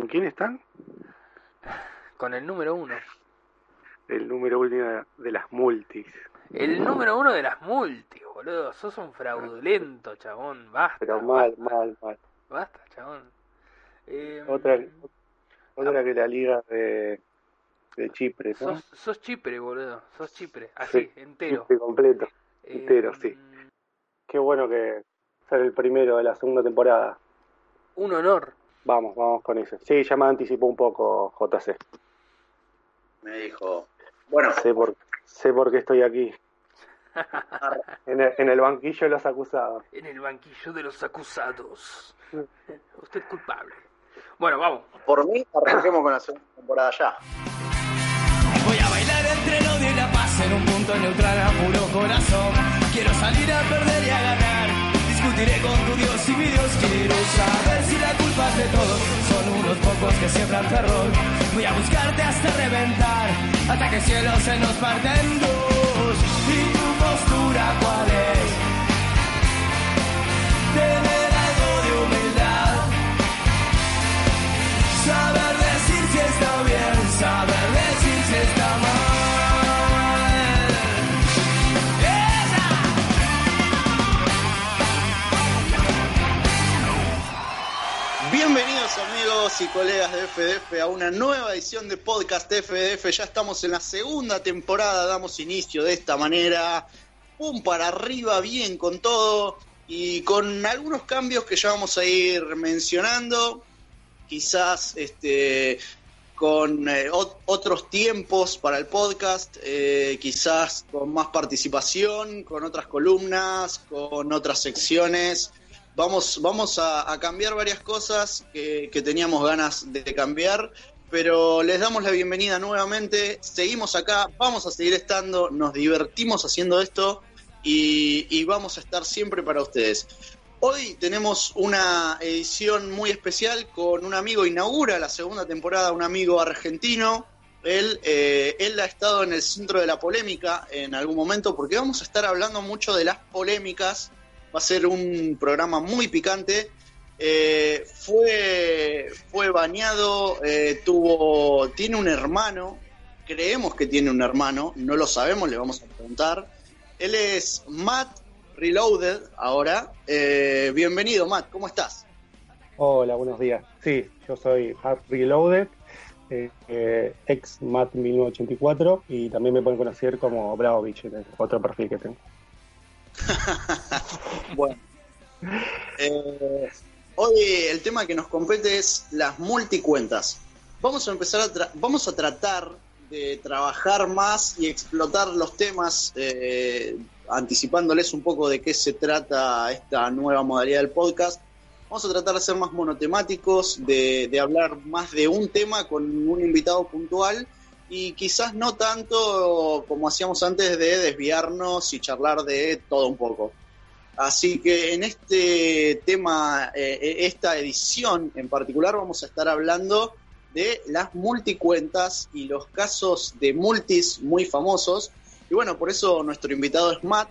¿Con quién están? Con el número uno. El número uno de las multis. El número uno de las multis, boludo. Sos un fraudulento, chabón. Basta. Pero mal, mal, mal. Basta, chabón. Eh, otra, otra que la liga de, de Chipre, ¿no? Sos, sos, Chipre, boludo. Sos Chipre. Así, entero. Chipre completo. entero, sí. Em, Qué bueno que ser el primero de la segunda temporada. Un honor. Vamos, vamos con eso. Sí, ya me anticipó un poco JC. Me dijo, bueno. Sé por, sé por qué estoy aquí. en, el, en el banquillo de los acusados. En el banquillo de los acusados. Usted culpable. Bueno, vamos. Por mí, arranquemos con la segunda temporada ya. Voy a bailar entre el odio y la paz en un punto neutral a puro corazón. Quiero salir a perder y a ganar. Discutiré con tu Dios y mi Dios. Quiero saber si la culpa es de todos. Son unos pocos que siembran terror. Voy a buscarte hasta reventar. Hasta que el cielo se nos parte en dos. ¿Y tu postura cuál es? Y colegas de FDF a una nueva edición de podcast FDF. Ya estamos en la segunda temporada, damos inicio de esta manera. Pum para arriba, bien con todo y con algunos cambios que ya vamos a ir mencionando. Quizás este, con eh, otros tiempos para el podcast, eh, quizás con más participación, con otras columnas, con otras secciones vamos, vamos a, cambiar varias cosas que, teníamos ganas de cambiar, pero les damos la bienvenida nuevamente, seguimos acá, vamos a seguir estando, nos divertimos haciendo esto y, vamos a estar siempre para ustedes. Hoy tenemos una edición muy especial con un amigo, inaugura la segunda temporada, un amigo argentino. Él, eh, él ha estado en el centro de la polémica en algún momento porque vamos a estar hablando mucho de las polémicas va a ser un programa muy picante. Eh, fue, fue bañado, eh, tuvo, tiene un hermano, creemos que tiene un hermano, no lo sabemos, le vamos a preguntar. Él es Matt Reloaded ahora. Eh, bienvenido, Matt, ¿cómo estás? Hola, buenos días. Sí, yo soy Matt Reloaded, ex Matt 1984, y también me pueden conocer como Bravovich, otro perfil que tengo. bueno. Eh, hoy el tema que nos compete es las multicuentas. Vamos a empezar a vamos a tratar de trabajar más y explotar los temas, eh, anticipándoles un poco de qué se trata esta nueva modalidad del podcast. Vamos a tratar de ser más monotemáticos, de hablar más de un tema con un invitado puntual y quizás no tanto como hacíamos antes de desviarnos y charlar de todo un poco. Así que en este tema, eh, esta edición en particular, vamos a estar hablando de las multicuentas y los casos de multis muy famosos. Y bueno, por eso nuestro invitado es Matt.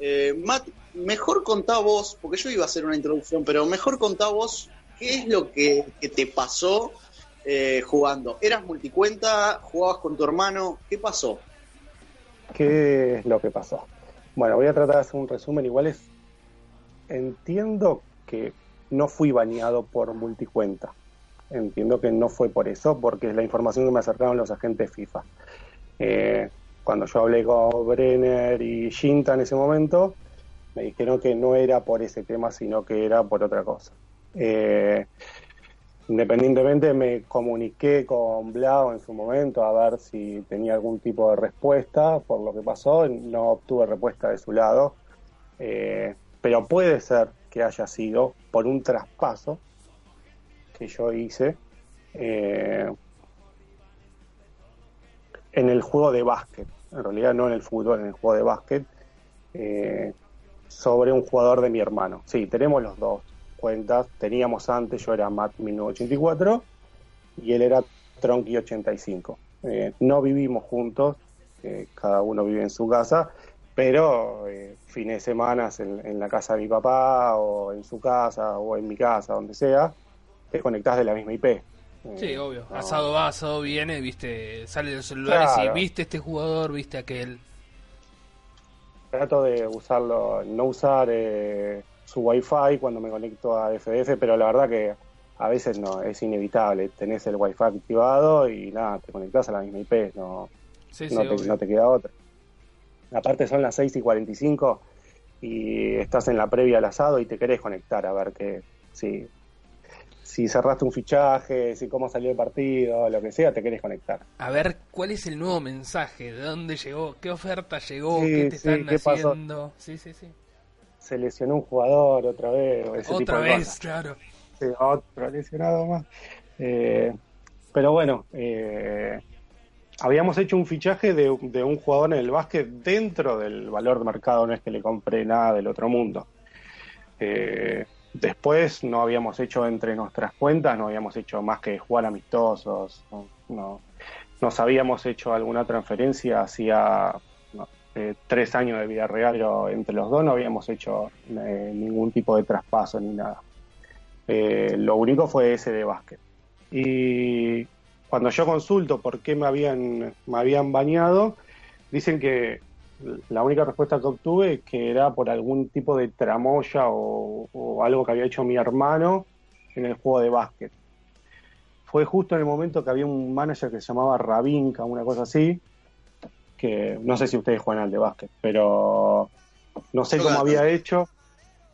Eh, Matt, mejor contá vos, porque yo iba a hacer una introducción, pero mejor contá vos qué es lo que te pasó eh, jugando. ¿Eras multicuenta? ¿Jugabas con tu hermano? ¿Qué pasó? ¿Qué es lo que pasó? Bueno, voy a tratar de hacer un resumen. Igual es. Entiendo que no fui bañado por multicuenta. Entiendo que no fue por eso, porque es la información que me acercaron los agentes FIFA. Eh, cuando yo hablé con Brenner y Shinta en ese momento, me dijeron que no era por ese tema, sino que era por otra cosa. Eh, Independientemente me comuniqué con Blau en su momento a ver si tenía algún tipo de respuesta por lo que pasó, no obtuve respuesta de su lado, eh, pero puede ser que haya sido por un traspaso que yo hice eh, en el juego de básquet, en realidad no en el fútbol, en el juego de básquet, eh, sobre un jugador de mi hermano. Sí, tenemos los dos cuentas. Teníamos antes, yo era Matt 1984 y él era Tronky 85. Eh, no vivimos juntos, eh, cada uno vive en su casa, pero eh, fines de semana en, la casa de mi papá o en su casa o en mi casa, donde sea, te conectás de la misma IP. Sí, Eh, obvio. no. Asado va, asado viene, viste, sale de los celulares Claro. y viste este jugador, viste aquel. Trato de usarlo, no usar eh, su wifi cuando me conecto a FDF, pero la verdad que a veces no, es inevitable. Tenés el wifi activado y nada, te conectás a la misma IP, no, Sí, sí, no, te, no te queda otra. Aparte son las 6 y 45 y estás en la previa al asado y te querés conectar a ver que si, si cerraste un fichaje, si cómo salió el partido, lo que sea, te querés conectar. A ver, ¿cuál es el nuevo mensaje? ¿De dónde llegó? ¿Qué oferta llegó? Sí, ¿Qué te están ¿qué pasó? haciendo? Sí, sí, sí. Se lesionó un jugador otra vez. o ese tipo Otra de vez, cosas. claro. Sí, otro lesionado más. Eh, pero bueno, eh, habíamos hecho un fichaje de, de un jugador en el básquet dentro del valor de mercado, no es que le compré nada del otro mundo. Eh, después no habíamos hecho entre nuestras cuentas, no habíamos hecho más que jugar amistosos, no, no nos habíamos hecho alguna transferencia hacía no, tres años de vida real, pero entre los dos no habíamos hecho eh, ningún tipo de traspaso ni nada. Eh, lo único fue ese de básquet. Y cuando yo consulto por qué me habían, me habían bañado, dicen que la única respuesta que obtuve es que era por algún tipo de tramoya o, o algo que había hecho mi hermano en el juego de básquet. Fue justo en el momento que había un manager que se llamaba Rabinka, una cosa así, que no sé si ustedes juegan al de básquet, pero no sé cómo había hecho,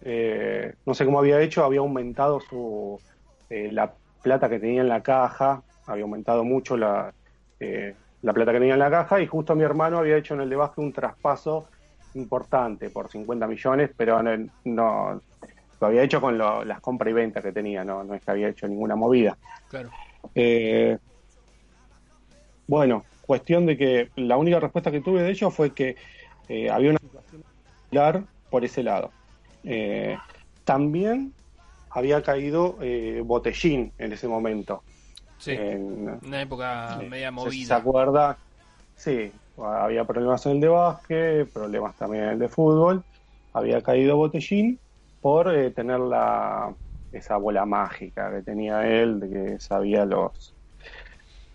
eh, no sé cómo había hecho, había aumentado su eh, la plata que tenía en la caja, había aumentado mucho la, eh, la plata que tenía en la caja y justo mi hermano había hecho en el de básquet un traspaso importante por 50 millones, pero no, no- lo había hecho con lo- las compras y ventas que tenía, no, no es que había hecho ninguna movida. Claro. Eh, bueno, cuestión de que la única respuesta que tuve de ellos fue que eh, había una situación similar por ese lado. Eh, también había caído eh, Botellín en ese momento. Sí. En- Una época eh, media movida. ¿Se acuerda? Sí, había problemas en el de básquet, problemas también en el de fútbol. Había caído Botellín por eh, tener la, esa bola mágica que tenía él, de que sabía los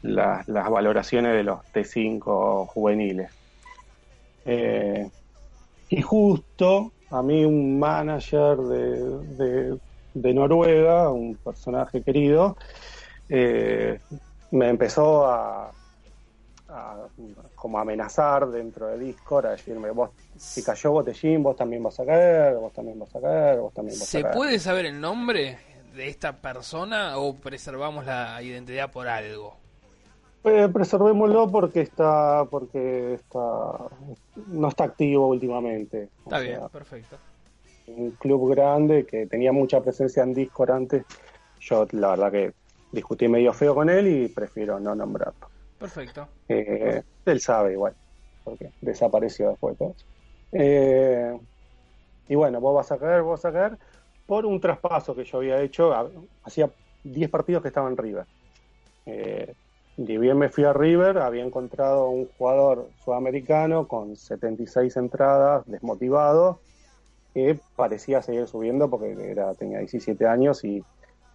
las, las valoraciones de los T5 juveniles. Eh, y justo a mí un manager de, de- de Noruega, un personaje querido, eh, me empezó a, a como amenazar dentro de Discord, a decirme, vos, si cayó Botellín, vos también vas a caer, vos también vas a caer, vos también vas a ¿Se caer. puede saber el nombre de esta persona o preservamos la identidad por algo? Eh, preservémoslo porque está, porque está, no está activo últimamente. O Está sea, bien, perfecto. un club grande que tenía mucha presencia en Discord antes. Yo la verdad que discutí medio feo con él y prefiero no nombrarlo. Perfecto. Eh, él sabe igual, porque desapareció después de todo. Eh, y bueno, vos vas a caer, vos vas a caer por un traspaso que yo había hecho. Hacía 10 partidos que estaba en River. Eh, y bien me fui a River, había encontrado un jugador sudamericano con 76 entradas, desmotivado, que parecía seguir subiendo porque era, tenía 17 años y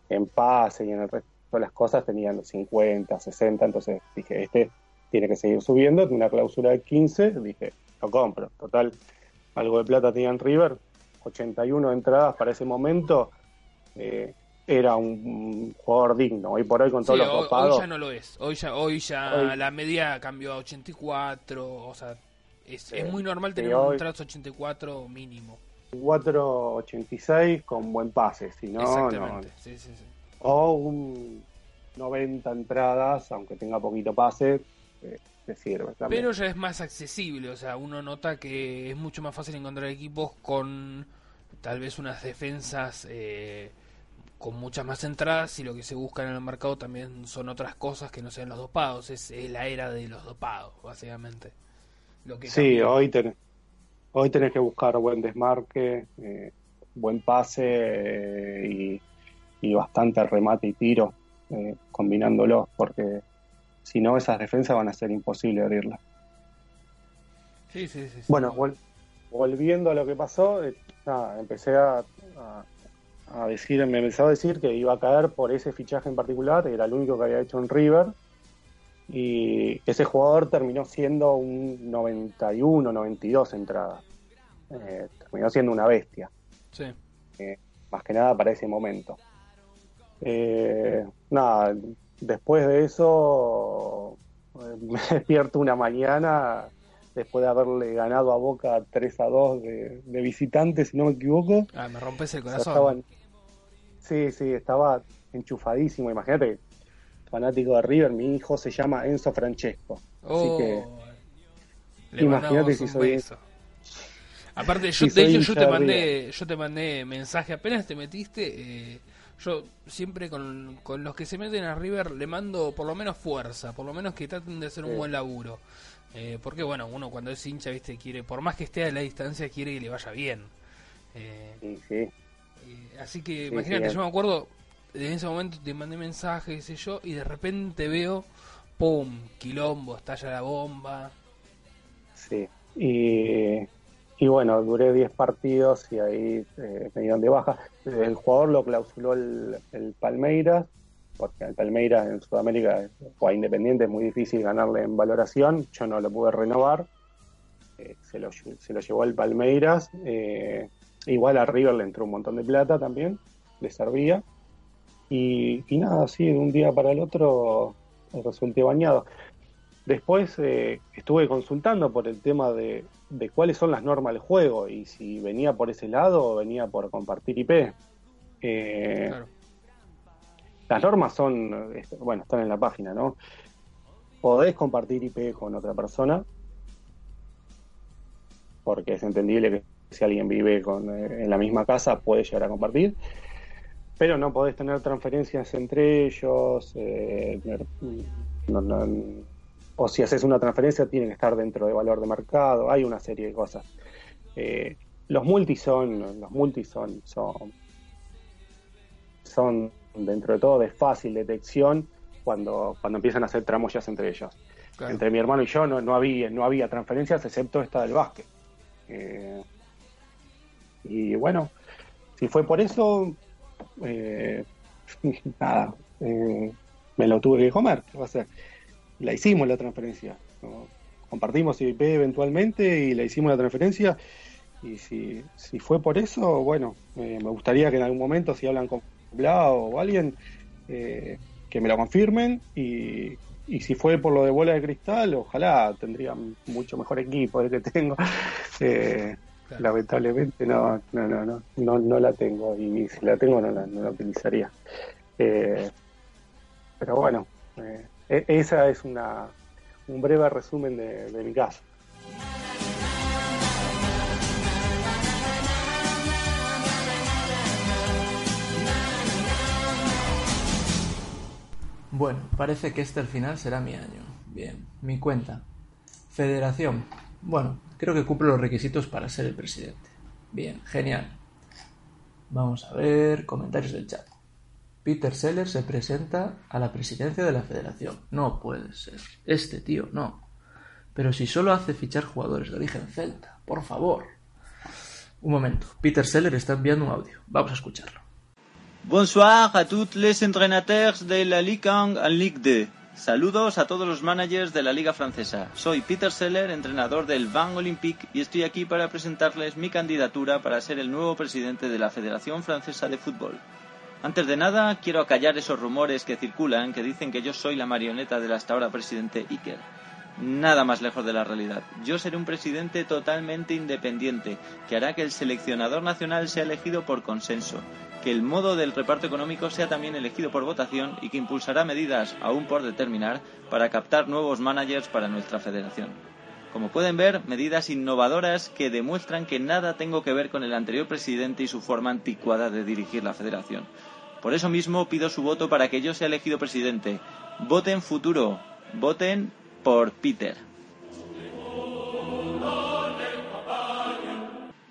en pase y en el resto de las cosas tenían 50, 60, entonces dije, este tiene que seguir subiendo, tiene una cláusula de 15, dije, lo compro. Total, algo de plata tenía en River, 81 entradas para ese momento, eh, era un, jugador digno. Hoy por hoy con Sí, todos los hoy, hoy ya no lo es. Hoy ya, hoy ya Hoy- la media cambió a 84. O sea, es, Sí, es muy normal sí, tener hoy- un trazo 84 mínimo. 4.86 con buen pase, si no, no, Exactamente. Sí, sí, sí. o un 90 entradas, aunque tenga poquito pase, eh, te sirve también. Pero ya es más accesible, o sea, uno nota que es mucho más fácil encontrar equipos con tal vez unas defensas eh, con muchas más entradas y lo que se busca en el mercado también son otras cosas que no sean los dopados, es, es la era de los dopados, básicamente. Lo que Sí, cambia. hoy, ten- hoy tenés que buscar buen desmarque, eh, buen pase eh, y, y bastante remate y tiro, eh, combinándolos, porque si no, esas defensas van a ser imposible abrirlas. Sí, sí, sí. Bueno, vol- volviendo a lo que pasó, nada, empecé a, a- a decir, me empezó a decir que iba a caer por ese fichaje en particular, era el único que había hecho en River, y ese jugador terminó siendo un 91, 92 entradas. Eh, terminó siendo una bestia. Sí. Eh, más que nada para ese momento. Eh, nada, después de eso eh, me despierto una mañana después de haberle ganado a Boca 3 a 2 de, de visitante, si no me equivoco. Ah, me rompes el corazón. estaban- sí, sí, estaba enchufadísimo. Imagínate, fanático de River, mi hijo se llama Enzo Francesco. Así Oh, que le imagínate mandamos si un soy- beso. Aparte, yo, si de hecho, yo te mandé, yo te mandé mensaje apenas te metiste. eh, yo siempre con, con los que se meten a River le mando por lo menos fuerza, por lo menos que traten de hacer un Sí. buen laburo. Eh, porque bueno, uno cuando es hincha, viste, quiere, por más que esté a la distancia, quiere que le vaya bien. Eh, sí, sí. Eh, así que Sí, imagínate, sí, yo me acuerdo, en ese momento te mandé mensaje, qué sé yo, y de repente veo, ¡pum! Quilombo, estalla la bomba. Sí, y, y bueno, duré 10 partidos y ahí eh, me dieron de baja. El jugador lo clausuló el, el Palmeiras, porque el Palmeiras en Sudamérica o a Independiente es muy difícil ganarle en valoración. Yo no lo pude renovar, eh, se, lo, se lo llevó el Palmeiras. eh, igual a River le entró un montón de plata también, le servía. Y, y nada, así de un día para el otro eh, resulté bañado. Después eh, estuve consultando por el tema de, de cuáles son las normas del juego y si venía por ese lado o venía por compartir IP. Eh, Claro. Las normas son, eh, bueno, están en la página, ¿no? Podés compartir IP con otra persona, porque es entendible que si alguien vive con, eh, en la misma casa puede llegar a compartir, pero no podés tener transferencias entre ellos, eh, no- no- o si haces una transferencia tiene que estar dentro de valor de mercado, hay una serie de cosas. Eh, los multis son, los multis son, son, son dentro de todo de fácil detección cuando, cuando empiezan a hacer tramoyas entre ellos. Claro. Entre mi hermano y yo no, no había, no había transferencias excepto esta del básquet. Eh, y bueno, si fue por eso, eh, nada, eh, me lo tuve que comer. ¿qué va a hacer? La hicimos la transferencia. Compartimos IP eventualmente y la hicimos la transferencia. Y si, si fue por eso, bueno, eh, me gustaría que en algún momento, si hablan con Bla o alguien, eh, que me lo confirmen. Y, y si fue por lo de bola de cristal, ojalá tendría mucho mejor equipo del que tengo. Claro. Lamentablemente no, no, no, no, no, no la tengo y si la tengo no la, no la utilizaría. Eh, pero bueno, eh, e- esa es una un breve resumen de, de mi caso. Bueno, parece que este al final será mi año. Bien, mi cuenta. Federación. Bueno, creo que cumple los requisitos para ser el presidente. Bien, genial. Vamos a ver comentarios del chat. Peter Seller se presenta a la presidencia de la federación. No puede ser. Este tío, no. Pero si solo hace fichar jugadores de origen celta, por favor. Un momento. Peter Seller está enviando un audio. Vamos a escucharlo. Bonsoir a tous les entraîneurs de la Ligue 1 en Ligue 2. Saludos a todos los managers de la Liga Francesa. Soy Peter Seller, entrenador del Van Olympique, y estoy aquí para presentarles mi candidatura para ser el nuevo presidente de la Federación Francesa de Fútbol. Antes de nada, quiero acallar esos rumores que circulan que dicen que yo soy la marioneta del hasta ahora presidente Iker. Nada más lejos de la realidad. Yo seré un presidente totalmente independiente, que hará que el seleccionador nacional sea elegido por consenso, que el modo del reparto económico sea también elegido por votación y que impulsará medidas, aún por determinar, para captar nuevos managers para nuestra federación. Como pueden ver, medidas innovadoras que demuestran que nada tengo que ver con el anterior presidente y su forma anticuada de dirigir la federación. Por eso mismo pido su voto para que yo sea elegido presidente. Voten futuro. Voten por Peter.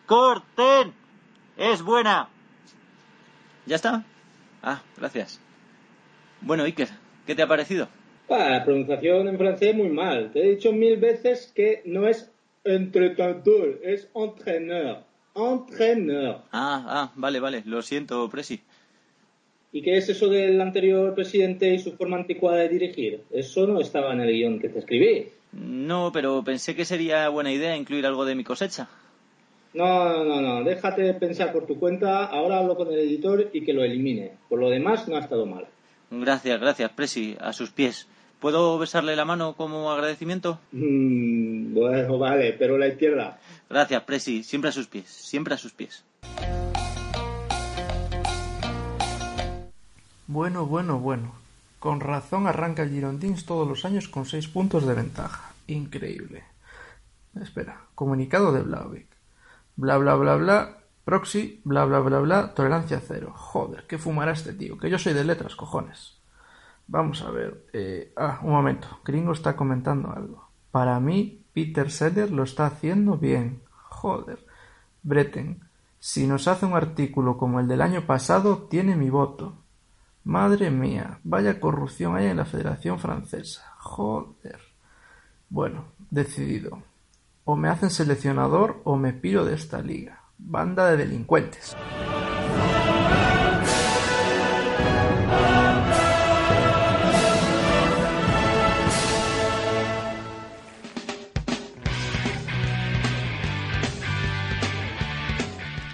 ¡Corten! ¡Es buena! ¿Ya está? Ah, gracias. Bueno, Iker, ¿qué te ha parecido? Ah, la pronunciación en francés muy mal. Te he dicho mil veces que no es entrenador, es entrenador. Entraîneur. Ah, ah, vale, vale. Lo siento, Presi. ¿Y qué es eso del anterior presidente y su forma anticuada de dirigir? Eso no estaba en el guion que te escribí. No, pero pensé que sería buena idea incluir algo de mi cosecha. No, no, no, déjate de pensar por tu cuenta. Ahora hablo con el editor y que lo elimine. Por lo demás, no ha estado mal. Gracias, gracias, Presi. A sus pies. ¿Puedo besarle la mano como agradecimiento? Mm, bueno, vale, pero la izquierda. Gracias, Presi. Siempre a sus pies. Siempre a sus pies. Bueno, bueno, bueno. Con razón arranca el Girondins todos los años con seis puntos de ventaja. Increíble. Espera, comunicado de Blauvik. Bla bla bla bla. Proxy, bla bla bla bla. Tolerancia cero. Joder, ¿qué fumará este tío? Que yo soy de letras, cojones. Vamos a ver. eh, ah, un momento. Gringo está comentando algo. Para mí, Peter Seller lo está haciendo bien. Joder. Bretten, si nos hace un artículo como el del año pasado, tiene mi voto. Madre mía, vaya corrupción hay en la Federación Francesa. Joder. Bueno, decidido. O me hacen seleccionador o me piro de esta liga. Banda de delincuentes.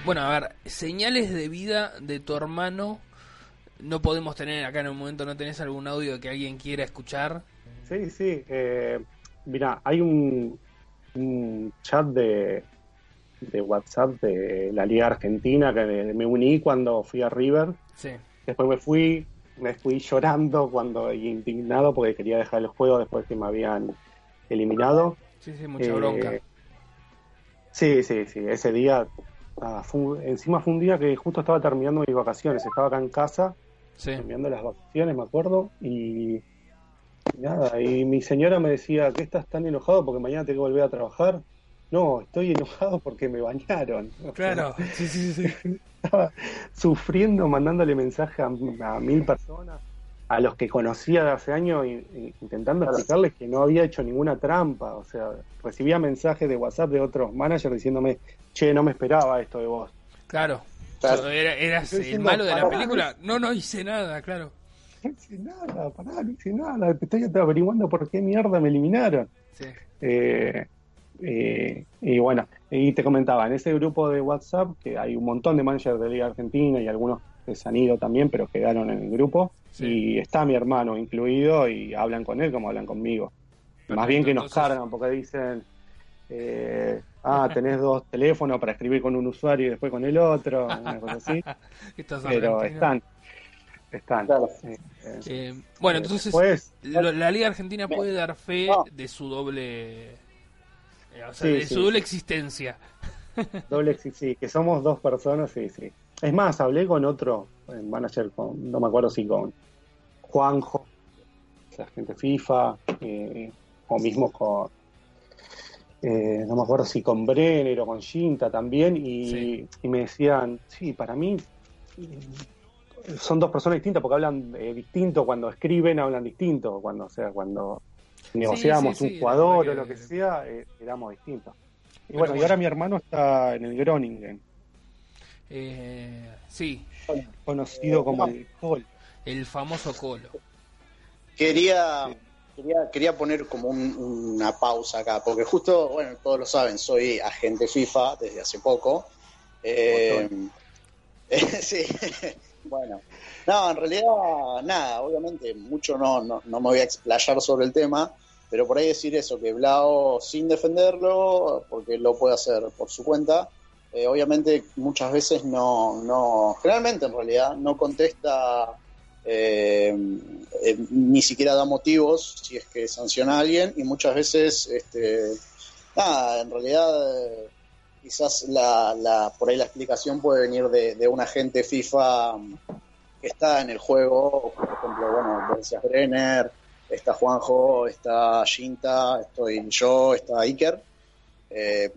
Bueno, a ver, señales de vida de tu hermano no podemos tener acá en un momento, ¿no tenés algún audio que alguien quiera escuchar? Sí, sí. Eh, mira, hay un, un chat de, de WhatsApp de la Liga Argentina que me, uní cuando fui a River. Sí. Después me fui, me fui llorando cuando indignado porque quería dejar el juego después que me habían eliminado. Sí, sí, mucha Eh, bronca. Sí, sí, sí. Ese día, ah, fue un- encima fue un día que justo estaba terminando mis vacaciones. Estaba acá en casa Sí. terminando las vacaciones, me acuerdo, y nada, y mi señora me decía, ¿qué estás tan enojado porque mañana tengo que volver a trabajar? No, estoy enojado porque me bañaron. Claro, sí, sí, sí. estaba sufriendo, mandándole mensajes a, a mil personas, a los que conocía de hace años, y- y intentando explicarles que no había hecho ninguna trampa. O sea, recibía mensajes de WhatsApp de otros managers diciéndome, che, no me esperaba esto de vos. Claro. Claro. ¿Eras el malo de la película? No, no hice nada, claro. Hice nada, pará, no hice nada, te estoy averiguando por qué mierda me eliminaron. Sí. Eh, eh, y bueno, y te comentaba, en ese grupo de WhatsApp, que hay un montón de managers de Liga Argentina y algunos que se han ido también, pero quedaron en el grupo, Sí. y está mi hermano incluido y hablan con él como hablan conmigo. Más bien que nos entonces- cargan porque dicen, eh, ah, tenés dos teléfonos para escribir con un usuario y después con el otro, una cosa así, pero argentinos. están, están. Claro. Eh, eh, Eh, bueno, entonces después, lo- la Liga Argentina puede dar fe No. de su doble. eh, o sea, Sí, de sí, su doble sí. existencia. Doble sí, sí, que somos dos personas, sí, sí. Es más, hablé con otro eh, manager, con, no me acuerdo si con Juanjo, la gente FIFA, eh, o mismo con, eh, no me acuerdo si con Brenner o con Shinta también, y, Sí. y me decían, sí, para mí eh, son dos personas distintas porque hablan eh, distinto cuando escriben, hablan distinto, cuando, o sea, cuando negociábamos sí, sí, un jugador o lo que- sea, eh, éramos distintos. Y bueno, y ahora mi hermano está en el Groningen, Eh, sí, conocido como el Col. el famoso Colo. Quería, quería, quería poner como un- una pausa acá, porque justo, bueno, todos lo saben, soy agente FIFA desde hace poco. Eh, sí, bueno. No, en realidad, nada, obviamente, mucho no, no, no me voy a explayar sobre el tema, pero por ahí decir eso, que Blau, sin defenderlo, porque lo puede hacer por su cuenta, eh, obviamente muchas veces no, no, generalmente en realidad no contesta eh, eh, ni siquiera da motivos si es que sanciona a alguien y muchas veces este nada en realidad quizás la, la por ahí la explicación puede venir de, de un agente FIFA mm, que está en el juego por ejemplo bueno decías Brenner está Juanjo está Shinta estoy yo está Iker eh,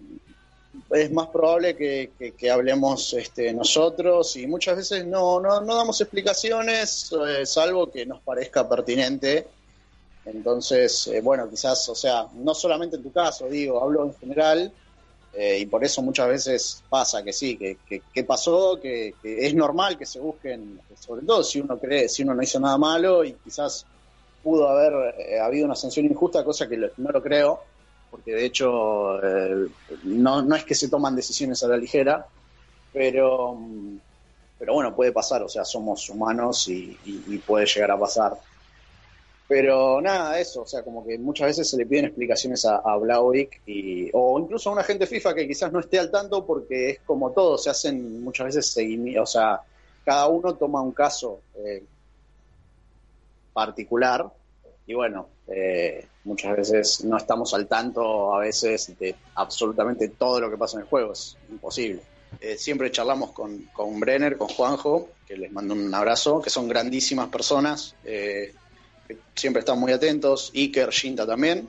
es más probable que, que- que hablemos este, nosotros y muchas veces no, no, no damos explicaciones, eh, salvo que nos parezca pertinente. Entonces, eh, bueno, quizás, o sea, no solamente en tu caso, digo, hablo en general, Eh, y por eso muchas veces pasa que sí, que, que, pasó, que, es normal que se busquen, sobre todo si uno cree, si uno no hizo nada malo y quizás pudo haber eh, habido una sanción injusta, cosa que no lo creo, porque de hecho eh, no, no es que se toman decisiones a la ligera, pero, pero bueno, puede pasar, o sea, somos humanos y puede llegar a pasar. Pero nada, eso, o sea, como que muchas veces se le piden explicaciones a, a y, o incluso a un agente FIFA que quizás no esté al tanto porque es como todo, se hacen muchas veces seguimiento, o sea, cada uno toma un caso eh, particular y bueno, eh, muchas veces no estamos al tanto a veces de absolutamente todo lo que pasa en el juego, es imposible. Eh, siempre charlamos con, con Brenner, con Juanjo, que les mando un abrazo, que son grandísimas personas, eh, siempre están muy atentos, Iker, Shinta también,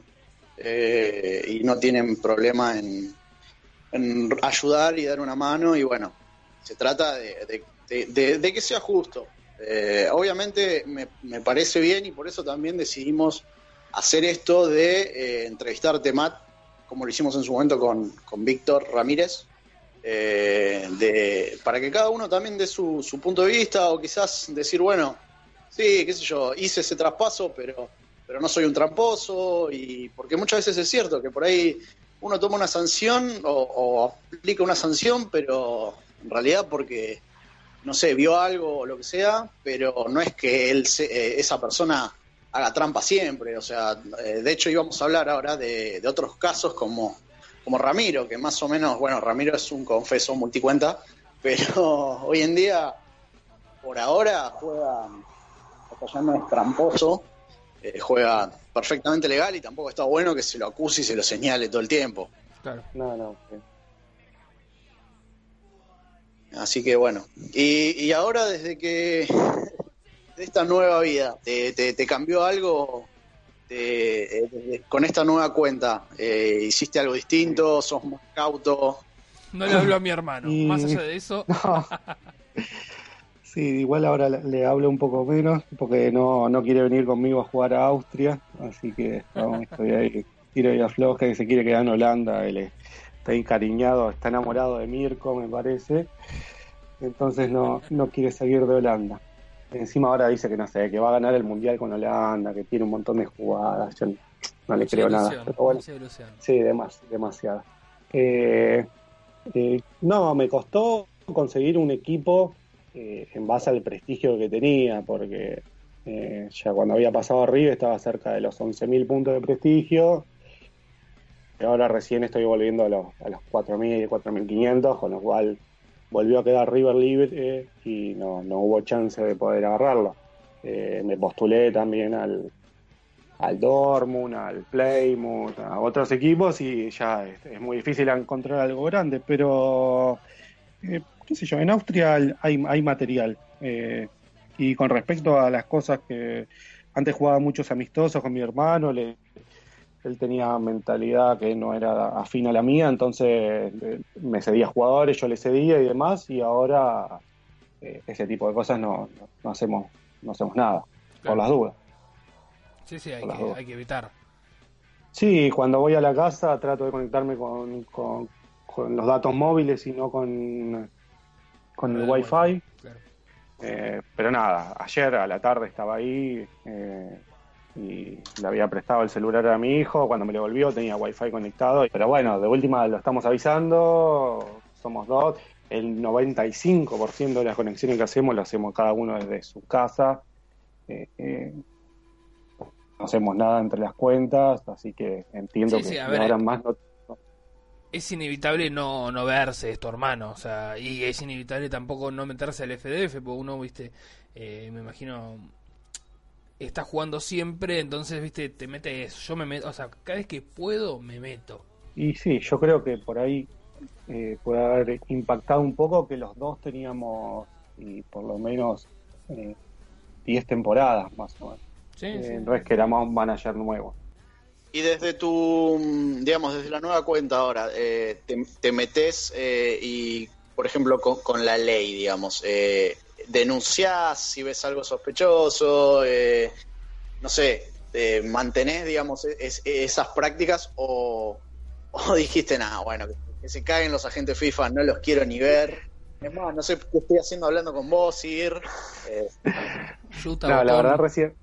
eh, y no tienen problema en, ayudar y dar una mano, y bueno, se trata de, que sea justo. Eh, obviamente me, parece bien y por eso también decidimos hacer esto de eh, entrevistarte, Matt, como lo hicimos en su momento con, con Víctor Ramírez, eh, de, para que cada uno también dé su, su punto de vista o quizás decir, bueno, sí, qué sé yo, hice ese traspaso, pero, pero no soy un tramposo, y porque muchas veces es cierto que por ahí uno toma una sanción o, aplica una sanción, pero en realidad porque, no sé, vio algo o lo que sea, pero no es que él se- eh, esa persona haga trampa siempre, o sea, eh, de hecho íbamos a hablar ahora de, de otros casos como, como Ramiro, que más o menos, bueno, Ramiro es un confeso multicuenta, pero hoy en día, por ahora, juega, o sea, ya no es tramposo, eh, juega perfectamente legal y tampoco está bueno que se lo acuse y se lo señale todo el tiempo. Claro. No, no. sí. Así que bueno. Y, y ahora desde que de esta nueva vida, ¿te, te, te cambió algo Te- eh, con esta nueva cuenta? Eh, ¿Hiciste algo distinto? ¿Sos más cauto? No le hablo a mi hermano. Más allá de eso, No. Sí, igual ahora le- le hablo un poco menos porque no, no quiere venir conmigo a jugar a Austria, así que no, estoy ahí, tiro y afloja, que se quiere quedar en Holanda, él es- está encariñado, está enamorado de Mirko, me parece, entonces no, no quiere salir de Holanda. Encima ahora dice que no sé, que va a ganar el Mundial con Holanda, que tiene un montón de jugadas, yo no le mucha creo nada, pero bueno. Sí, demas, demasiado. Eh, eh, no, me costó conseguir un equipo eh, en base al prestigio que tenía, porque eh, ya cuando había pasado arriba estaba cerca de los 11.000 puntos de prestigio. Y ahora recién estoy volviendo a los, a los 4.000, 4.500, con lo cual volvió a quedar River libre y no, no hubo chance de poder agarrarlo. Eh, me postulé también al, al Dortmund, al Plymouth, a otros equipos y ya es, es muy difícil encontrar algo grande, pero eh, qué sé yo, en Austria hay, hay material. eh, y con respecto a las cosas que antes jugaba muchos amistosos con mi hermano, le, él tenía mentalidad que no era afín a la mía, entonces eh, me cedía jugadores, yo le cedía y demás, y ahora eh, ese tipo de cosas no, no, hacemos no hacemos nada, Claro. por las dudas. Sí, sí, hay que, hay que evitar. Sí, cuando voy a la casa trato de conectarme con, con, con los datos móviles y no con, con el wifi. wifi, claro. Eh, pero nada, ayer a la tarde estaba ahí eh, y le había prestado el celular a mi hijo. Cuando me lo volvió tenía wifi conectado. Pero bueno, de última lo estamos avisando. Somos dos. El 95% de las conexiones que hacemos lo hacemos cada uno desde su casa. Eh, eh, no hacemos nada entre las cuentas, así que entiendo Sí, que sí, ahora eh, más no, Es inevitable no, no verse, es tu hermano, o sea, y es inevitable tampoco no meterse al FDF, porque uno, viste, eh, me imagino, está jugando siempre, entonces, viste, te metes, yo me meto, o sea, cada vez que puedo, me meto. Y sí, yo creo que por ahí eh, puede haber impactado un poco que los dos teníamos y por lo menos eh, 10 temporadas más o menos. Sí, Eh, sí. No es que éramos un manager nuevo. Y desde tu, mm, digamos, desde la nueva cuenta ahora, eh, te, te metes eh, y, por ejemplo, con, con la ley, digamos, eh, denunciás si ves algo sospechoso, eh, no sé, eh, mantenés, digamos, es- esas prácticas o, o dijiste nada, bueno, que se caguen los agentes FIFA, no los quiero ni ver. Es más, no sé qué estoy haciendo hablando con vos, Ir. Eh, Yuta, No, la verdad recién,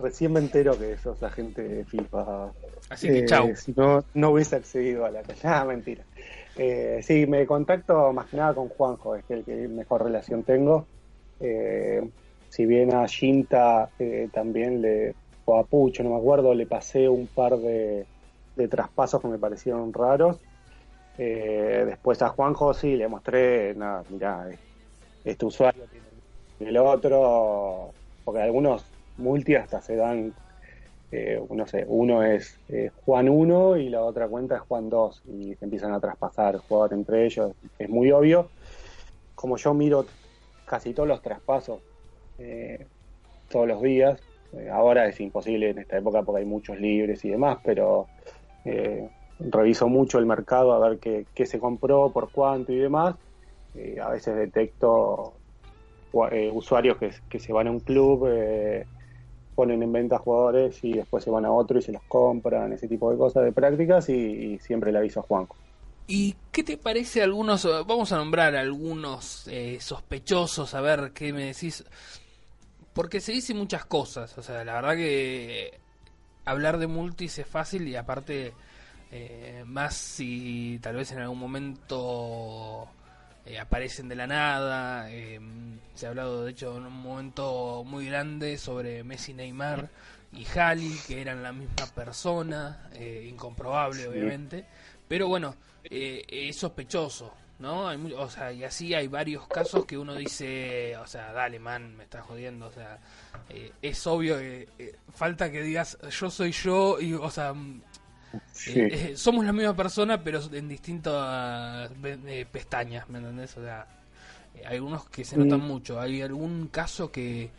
recién me entero que sos agente de FIFA. Así que Eh, chau. Si no, no hubiese accedido a la Ah, mentira. Eh, sí, me contacto más que nada con Juanjo, es el que mejor relación tengo. Eh, si bien a Shinta eh, también le, o a Pucho, no me acuerdo, le pasé un par de, de traspasos que me parecieron raros. Eh, después a Juanjo sí, le mostré, nada, mirá, este usuario tiene el otro, porque algunos multi hasta se dan, eh, no sé, uno es eh, Juan 1 y la otra cuenta es Juan 2 y se empiezan a traspasar jugadores entre ellos, es muy obvio. Como yo miro casi todos los traspasos eh, todos los días, eh, ahora es imposible en esta época porque hay muchos libres y demás, pero eh, reviso mucho el mercado a ver qué, qué se compró, por cuánto y demás. A veces detecto usuarios que, se van a un club, ponen en venta jugadores y después se van a otro y se los compran, ese tipo de cosas de prácticas y, siempre le aviso a Juanjo. ¿Y qué te parece algunos, vamos a nombrar algunos eh, sospechosos, a ver qué me decís? Porque se dicen muchas cosas, o sea, la verdad que hablar de multis es fácil y aparte, eh, más si tal vez en algún momento eh, aparecen de la nada, eh, se ha hablado de hecho en un momento muy grande sobre Messi, Neymar y Hali, que eran la misma persona, eh, incomprobable obviamente, pero bueno, eh, es sospechoso, ¿no? Hay o sea, y así hay varios casos que uno dice, o sea, dale, man, me estás jodiendo, o sea, es obvio que eh, falta que digas, yo soy yo, y, o sea, Sí. eh, eh, somos la misma persona, pero en distintas eh, pestañas, ¿me entendés? O sea, hay algunos que se notan Mm. mucho, hay algún caso que,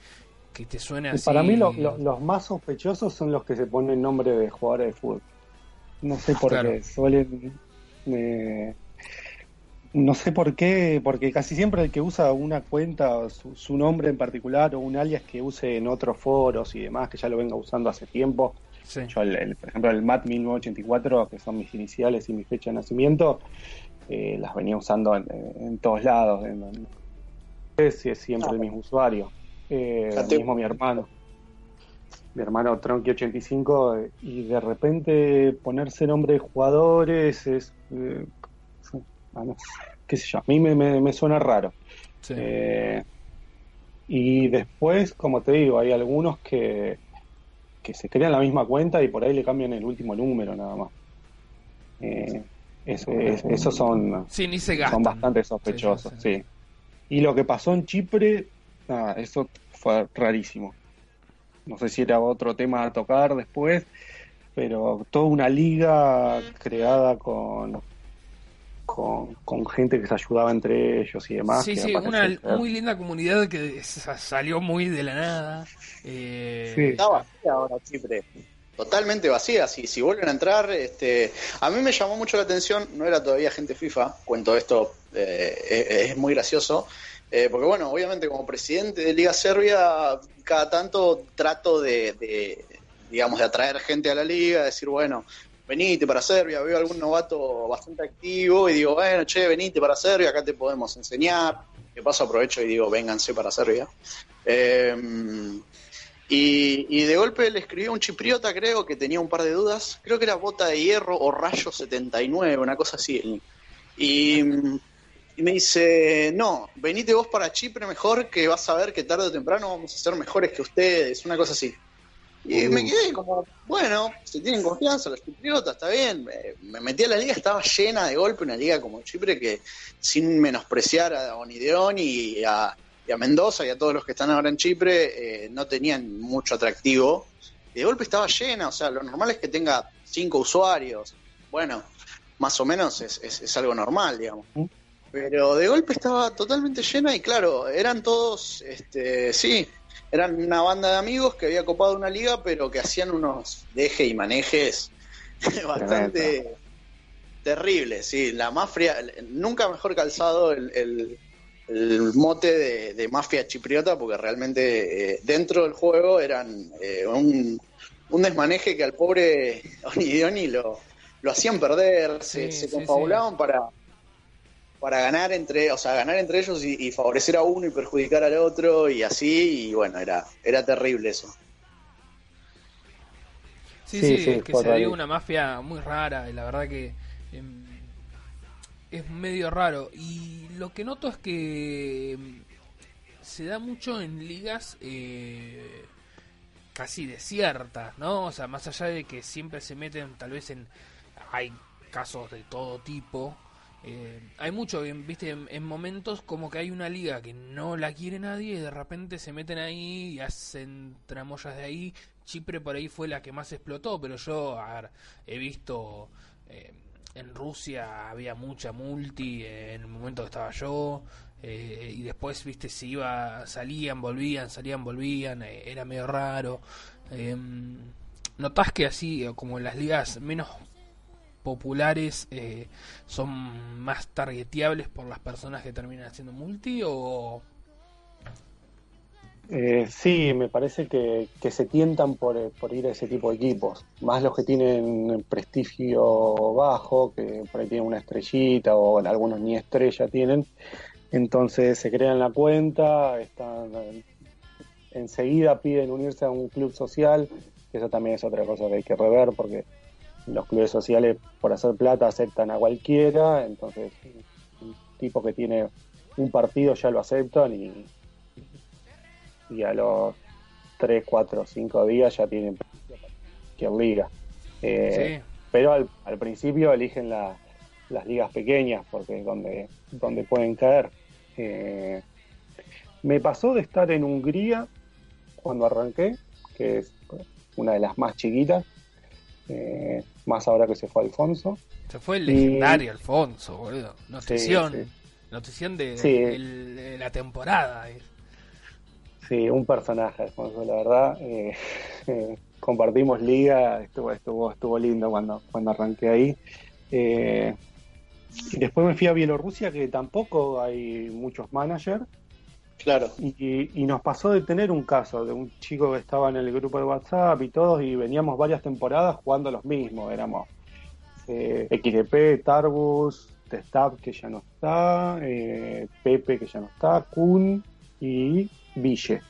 que te suene así. Para mí lo- lo- los más sospechosos son los que se ponen nombre de jugadores de fútbol. No sé por Claro. qué, suelen... eh, no sé por qué, porque casi siempre el que usa una cuenta, su, su nombre en particular o un alias que use en otros foros y demás, que ya lo venga usando hace tiempo, Sí. yo, el, el- por ejemplo, el MAT 1984, que son mis iniciales y mi fecha de nacimiento, eh, las venía usando en, en todos lados. En, en- es, es siempre el mismo usuario. Eh, Fíjate. mismo mi hermano. Mi hermano Tronky85, eh, y de repente ponerse nombre de jugadores es. eh, ah, qué sé yo, a mí me, me- me suena raro. Sí. Eh, y después, como te digo, hay algunos que, que se crean la misma cuenta y por ahí le cambian el último número nada más. Eh, es- es- esos son, Sí, ni se son bastante sospechosos, Sí, sí, sí. Y lo que pasó en Chipre, nada, eso fue rarísimo. No sé si era otro tema a tocar después, pero toda una liga creada con, con, con gente que se ayudaba entre ellos y demás. Sí, sí, una ser- muy linda comunidad que sa- salió muy de la nada. Eh, Sí. Está vacía ahora Chipre. Totalmente vacía. Si, si vuelven a entrar, este, a mí me llamó mucho la atención. No era todavía gente FIFA. Cuento esto, eh, es, es muy gracioso. eh, porque, bueno, obviamente, como presidente de Liga Serbia, cada tanto trato de, de, digamos, de atraer gente a la liga, decir, bueno, venite para Serbia. Veo algún novato bastante activo y digo, bueno, che, venite para Serbia, acá te podemos enseñar. De paso, aprovecho y digo, vénganse para Serbia. Eh, y, de golpe le escribió un chipriota, creo, que tenía un par de dudas. Creo que era Bota de Hierro o Rayo 79, una cosa así. Y, y me dice, no, venite vos para Chipre mejor, que vas a ver que tarde o temprano vamos a ser mejores que ustedes, una cosa así. Y me quedé como, bueno, si tienen confianza los chipriotas, está bien. Me, me metí a la liga, estaba llena de golpe, una liga como Chipre que sin menospreciar a Onideón y a, y a Mendoza y a todos los que están ahora en Chipre, eh, no tenían mucho atractivo. De golpe estaba llena, o sea, lo normal es que tenga cinco usuarios. Bueno, más o menos es, es- es algo normal, digamos. Pero de golpe estaba totalmente llena y claro, eran todos, este, sí, eran una banda de amigos que había copado una liga, pero que hacían unos deje y manejes bastante terribles, sí, la mafia, nunca mejor calzado el, el- el mote de, de mafia chipriota, porque realmente eh, dentro del juego eran eh, un, un desmaneje que al pobre Onidioni lo, lo hacían perder, se, Sí, se sí, confabulaban para para ganar entre, o sea, ganar entre ellos y, y favorecer a uno y perjudicar al otro y así, y bueno, era, era terrible eso. Sí, Sí, sí, sí, es que se rarísimo. una mafia muy rara y la verdad que em, es medio raro. Y lo que noto es que em, se da mucho en ligas eh, casi desiertas, ¿no? O sea, más allá de que siempre se meten tal vez en... Hay casos de todo tipo. Eh, hay mucho, viste, en, en momentos como que hay una liga que no la quiere nadie y de repente se meten ahí y hacen tramoyas de ahí. Chipre por ahí fue la que más explotó, pero yo a ver, he visto eh, en Rusia había mucha multi eh, en el momento que estaba yo eh, y después viste se iba salían volvían salían volvían eh, era medio raro eh, notás que así como en las ligas menos populares eh, son más targeteables por las personas que terminan haciendo multi o Eh, sí, me parece que, que se tientan por, eh, por ir a ese tipo de equipos. Más los que tienen prestigio bajo, que por ahí tienen una estrellita o algunos ni estrella tienen. Entonces se crean la cuenta, están eh, enseguida piden unirse a un club social, eso también es otra cosa que hay que rever porque los clubes sociales por hacer plata aceptan a cualquiera, entonces un tipo que tiene un partido ya lo aceptan y, y a los 3, 4, 5 días ya tienen cualquier liga. Eh, sí Pero al, al principio eligen la- las ligas pequeñas porque es donde, donde pueden caer. Eh, me pasó de estar en Hungría cuando arranqué, que es una de las más chiquitas, eh, más ahora que se fue Alfonso. se fue el y- legendario Alfonso boludo notición Sí, sí. notición de, Sí. del- de la temporada eh. Sí, un personaje, Alfonso, la verdad. eh, eh, compartimos liga, estuvo, estuvo, estuvo lindo cuando, cuando arranqué ahí. Eh, y después me fui a Bielorrusia, que tampoco hay muchos managers. Claro. Y, y nos pasó de tener un caso de un chico que estaba en el grupo de WhatsApp y todos, y veníamos varias temporadas jugando los mismos. Éramos eh, XDP, Tarbus, Testab, que ya no está, eh, Pepe, que ya no está, Kun y Ville.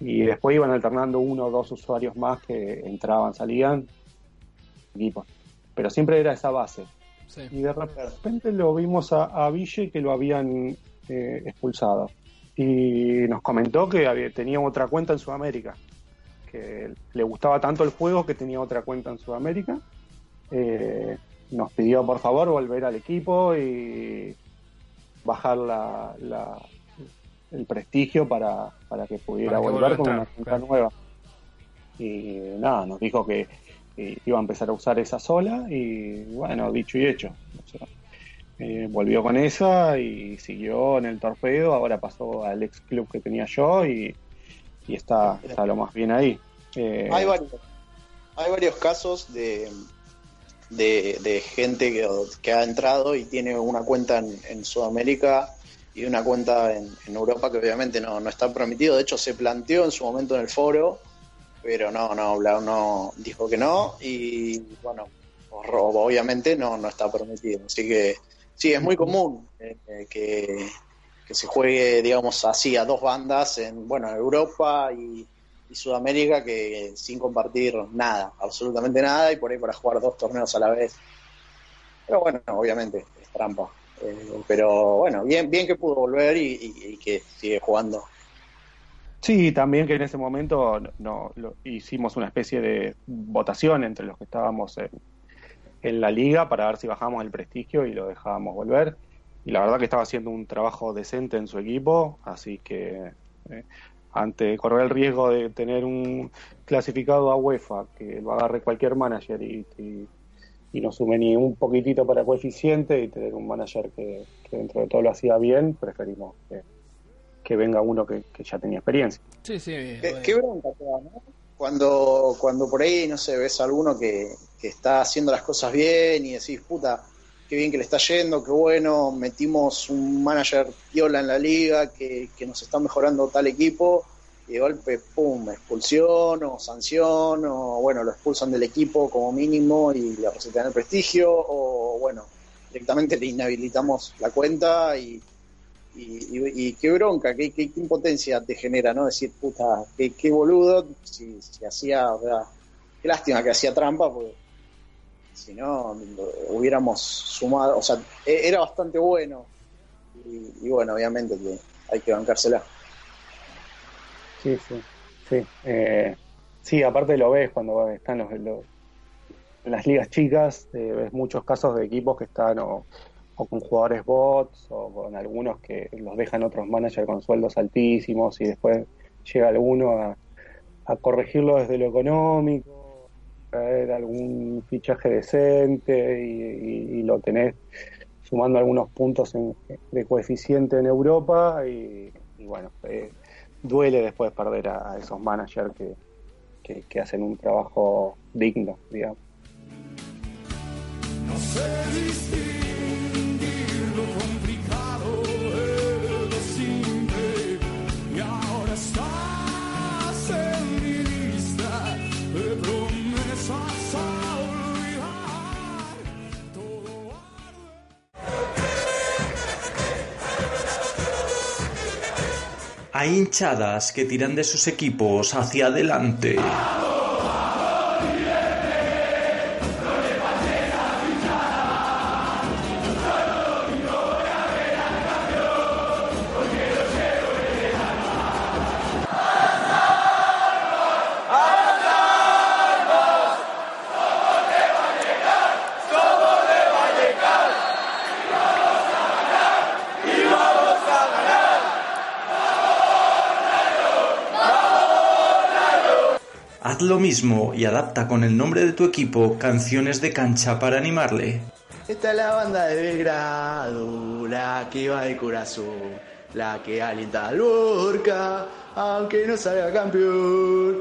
Y después iban alternando uno o dos usuarios más que entraban, salían, equipos. Pero siempre era esa base. Sí. Y de repente lo vimos a, a Ville que lo habían eh, expulsado. Y nos comentó que había, tenía otra cuenta en Sudamérica. Que le gustaba tanto el juego que tenía otra cuenta en Sudamérica. Eh, nos pidió por favor volver al equipo y bajar la, la- el prestigio para, para que pudiera Para que volver con una cuenta claro. nueva. Y nada, nos dijo que eh, iba a empezar a usar esa sola y bueno, dicho y hecho. O sea, eh, volvió con esa y siguió en el torpedo, ahora pasó al ex club que tenía yo y, y está, está lo más bien ahí. Eh, Hay varios, hay varios casos de, de, gente que, que ha entrado y tiene una cuenta en, en Sudamérica y una cuenta en, en Europa que obviamente no, no está permitido. De hecho, se planteó en su momento en el foro, pero no, no, Blau no dijo que no y bueno, obviamente no, no está permitido. Así que sí, es muy común eh, que, que se juegue, digamos así, a dos bandas en, bueno, Europa y, Sudamérica que sin compartir nada, absolutamente nada, y por ahí para jugar dos torneos a la vez. Pero bueno, obviamente es trampa. Eh, pero bueno, bien, bien que pudo volver y que sigue jugando. Sí, también que en ese momento no, lo- hicimos una especie de votación entre los que estábamos en, en la liga para ver si bajamos el prestigio y lo dejábamos volver. Y la verdad que estaba haciendo un trabajo decente en su equipo, así que eh, ante correr el riesgo de tener un clasificado a UEFA que lo agarre cualquier manager y, y, y no sume ni un poquitito para coeficiente y tener un manager que, que dentro de todo lo hacía bien, preferimos que, que venga uno que, que ya tenía experiencia. Sí, sí. Qué, bronca te da, ¿no? Cuando, cuando por ahí, no sé, ves a alguno que, que está haciendo las cosas bien y decís, puta, qué bien que le está yendo, qué bueno, metimos un manager piola en la liga, que, que nos está mejorando tal equipo, y de golpe, pum, expulsión o sanción, o bueno, lo expulsan del equipo como mínimo y le resetean el prestigio, o bueno, directamente le inhabilitamos la cuenta y, y, qué bronca, qué, qué, impotencia te genera, ¿no? Decir, puta, qué, qué boludo, si, si hacía, o sea, qué lástima que hacía trampa, porque si no, hubiéramos sumado, o sea, e, era bastante bueno, y, bueno, obviamente que hay que bancársela. Sí, sí, sí. Eh, sí, aparte lo ves cuando están los, en las ligas chicas, eh, ves muchos casos de equipos que están o o con jugadores bots o con algunos que los dejan otros managers con sueldos altísimos y después llega alguno a, corregirlo desde lo económico, traer algún fichaje decente y, lo tenés sumando algunos puntos de coeficiente en Europa y, bueno, eh, duele después perder a, esos managers que, que, hacen un trabajo digno, digamos. Hay hinchadas que tiran de sus equipos hacia adelante. Lo mismo y adapta con el nombre de tu equipo canciones de cancha para animarle. Esta es la banda de Belgrado, la que va de corazón, la que alienta al Lorca, aunque no salga campeón.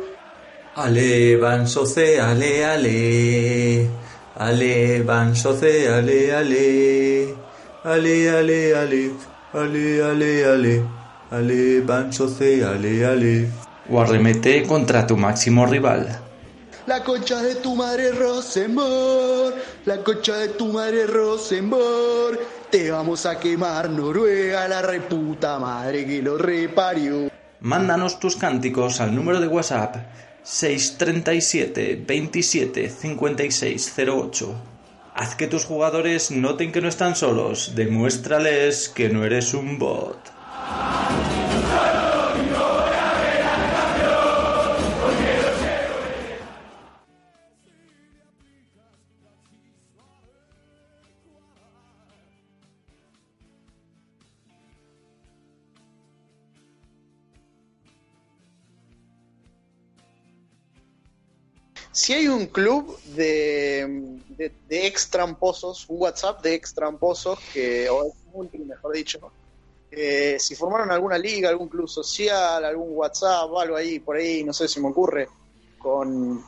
Ale, van soce, ale, ale. Ale, van soce, ale, ale. Ale, ale, ale. Ale, ale, ale. Ale, van soce, ale, ale o arremete contra tu máximo rival. La concha de tu madre Rosenborg, la concha de tu madre Rosenborg, te vamos a quemar Noruega, la reputa madre que lo reparió. Mándanos tus cánticos al número de WhatsApp 637 27 56 08. Haz que tus jugadores noten que no están solos, demuéstrales que no eres un bot. Si hay un club de, de, ex tramposos, un WhatsApp de ex tramposos, que, o multi, mejor dicho, si formaron alguna liga, algún club social, algún WhatsApp, algo ahí, por ahí, no sé, si me ocurre, con,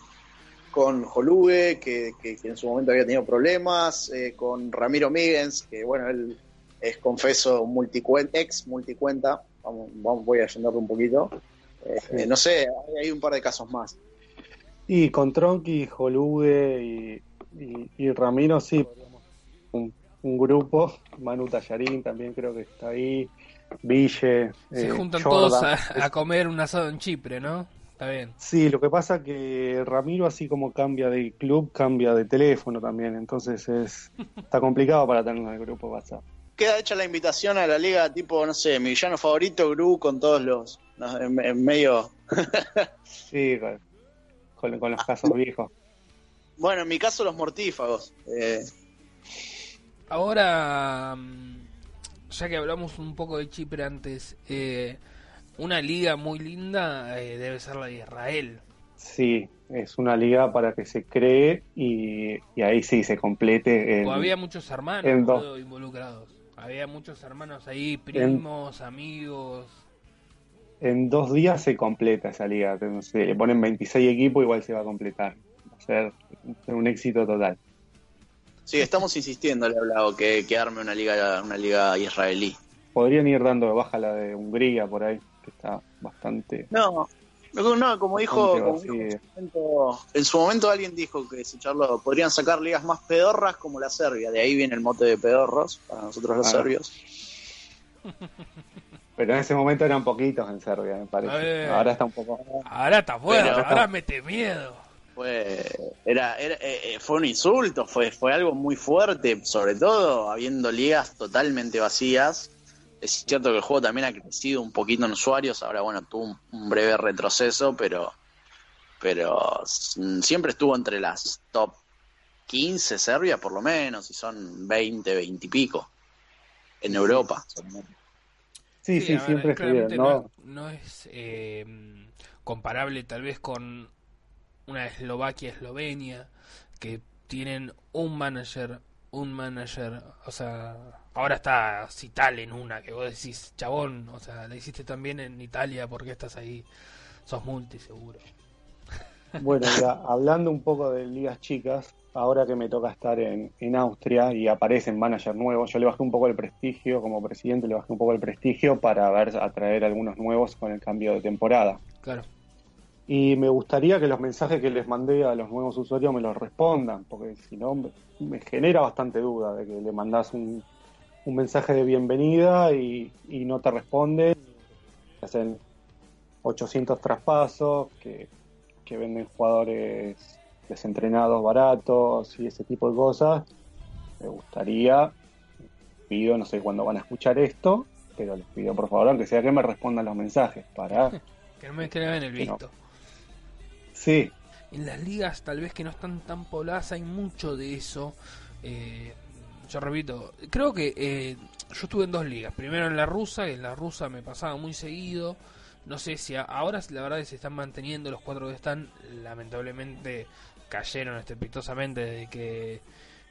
con Jolugue, que, en su momento había tenido problemas, eh, con Ramiro Migens, que bueno, él es confeso multicuenta, ex multicuenta, vamos, voy a ayudarlo un poquito. Eh, no sé, hay un par de casos más. Y con Tronqui, Jolude y, y, Ramiro, sí, un, un, grupo. Manu Tallarín también creo que está ahí. Ville. Se eh, juntan todos a, comer un asado en Chipre, ¿no? Está bien. Sí, lo que pasa que Ramiro, así como cambia de club, cambia de teléfono también. Entonces es está complicado para tener en el grupo WhatsApp. Queda hecha la invitación a la liga, tipo, no sé, mi villano favorito, Gru, con todos los. en, medio. sí, con, los casos viejos. Bueno, en mi caso los mortífagos. Eh. Ahora, mm, ya que hablamos un poco de Chipre antes, eh, una liga muy linda eh, debe ser la de Israel. Sí, es una liga para que se cree y, ahí sí se complete. o había muchos hermanos involucrados. Había muchos hermanos ahí, primos, amigos en dos días se completa esa liga. Si le ponen 26 equipos, igual se va a completar. Va a ser un éxito total. Sí, estamos insistiendo, le he hablado, que, que arme una liga, una liga israelí. Podrían ir dando de baja la de Hungría por ahí, que está bastante... No, no como dijo, Bastante como dijo en, su momento, en su momento alguien dijo que se charló, podrían sacar ligas más pedorras como la Serbia, de ahí viene el mote de pedorros para nosotros los Ah. serbios. Pero en ese momento eran poquitos en Serbia, me A parece. Ahora está un poco... Ahora está bueno, ahora mete miedo. Fue, era, era- eh, eh, fue un insulto, fue, fue algo muy fuerte, sobre todo habiendo ligas totalmente vacías. Es cierto que el juego también ha crecido un poquito en usuarios, ahora bueno, tuvo un, un breve retroceso, pero, pero siempre estuvo entre las top 15 Serbia por lo menos, y son 20, 20 y pico en Europa. Sí, sí, ver, siempre estuvieron, ¿no? no, es eh, comparable tal vez con una Eslovaquia-Eslovenia que tienen un manager, un manager, o sea, ahora está Cital en una que vos decís, chabón, o sea, la hiciste también en Italia, ¿por qué estás ahí? Sos multi seguro. Bueno, ya hablando un poco de ligas chicas, ahora que me toca estar en, en Austria y aparecen managers nuevos, yo le bajé un poco el prestigio, como presidente le bajé un poco el prestigio para ver atraer algunos nuevos con el cambio de temporada. Claro. Y me gustaría que los mensajes que les mandé a los nuevos usuarios me los respondan, porque si no me, me genera bastante duda de que le mandás un, un mensaje de bienvenida y, y no te responden, que hacen 800 traspasos, que, que venden jugadores desentrenados baratos y ese tipo de cosas. Me gustaría, pido, no sé cuándo van a escuchar esto, pero les pido por favor, aunque sea que me respondan los mensajes para... Que no me escriban el Que no. visto. Sí, En las ligas tal vez que no están tan pobladas hay mucho de eso. Eh, yo repito, creo que eh, yo estuve en dos ligas. Primero en la rusa, y en la rusa me pasaba muy seguido. No sé si a- ahora la verdad es que se están manteniendo los cuatro que están. Lamentablemente cayeron estrepitosamente desde que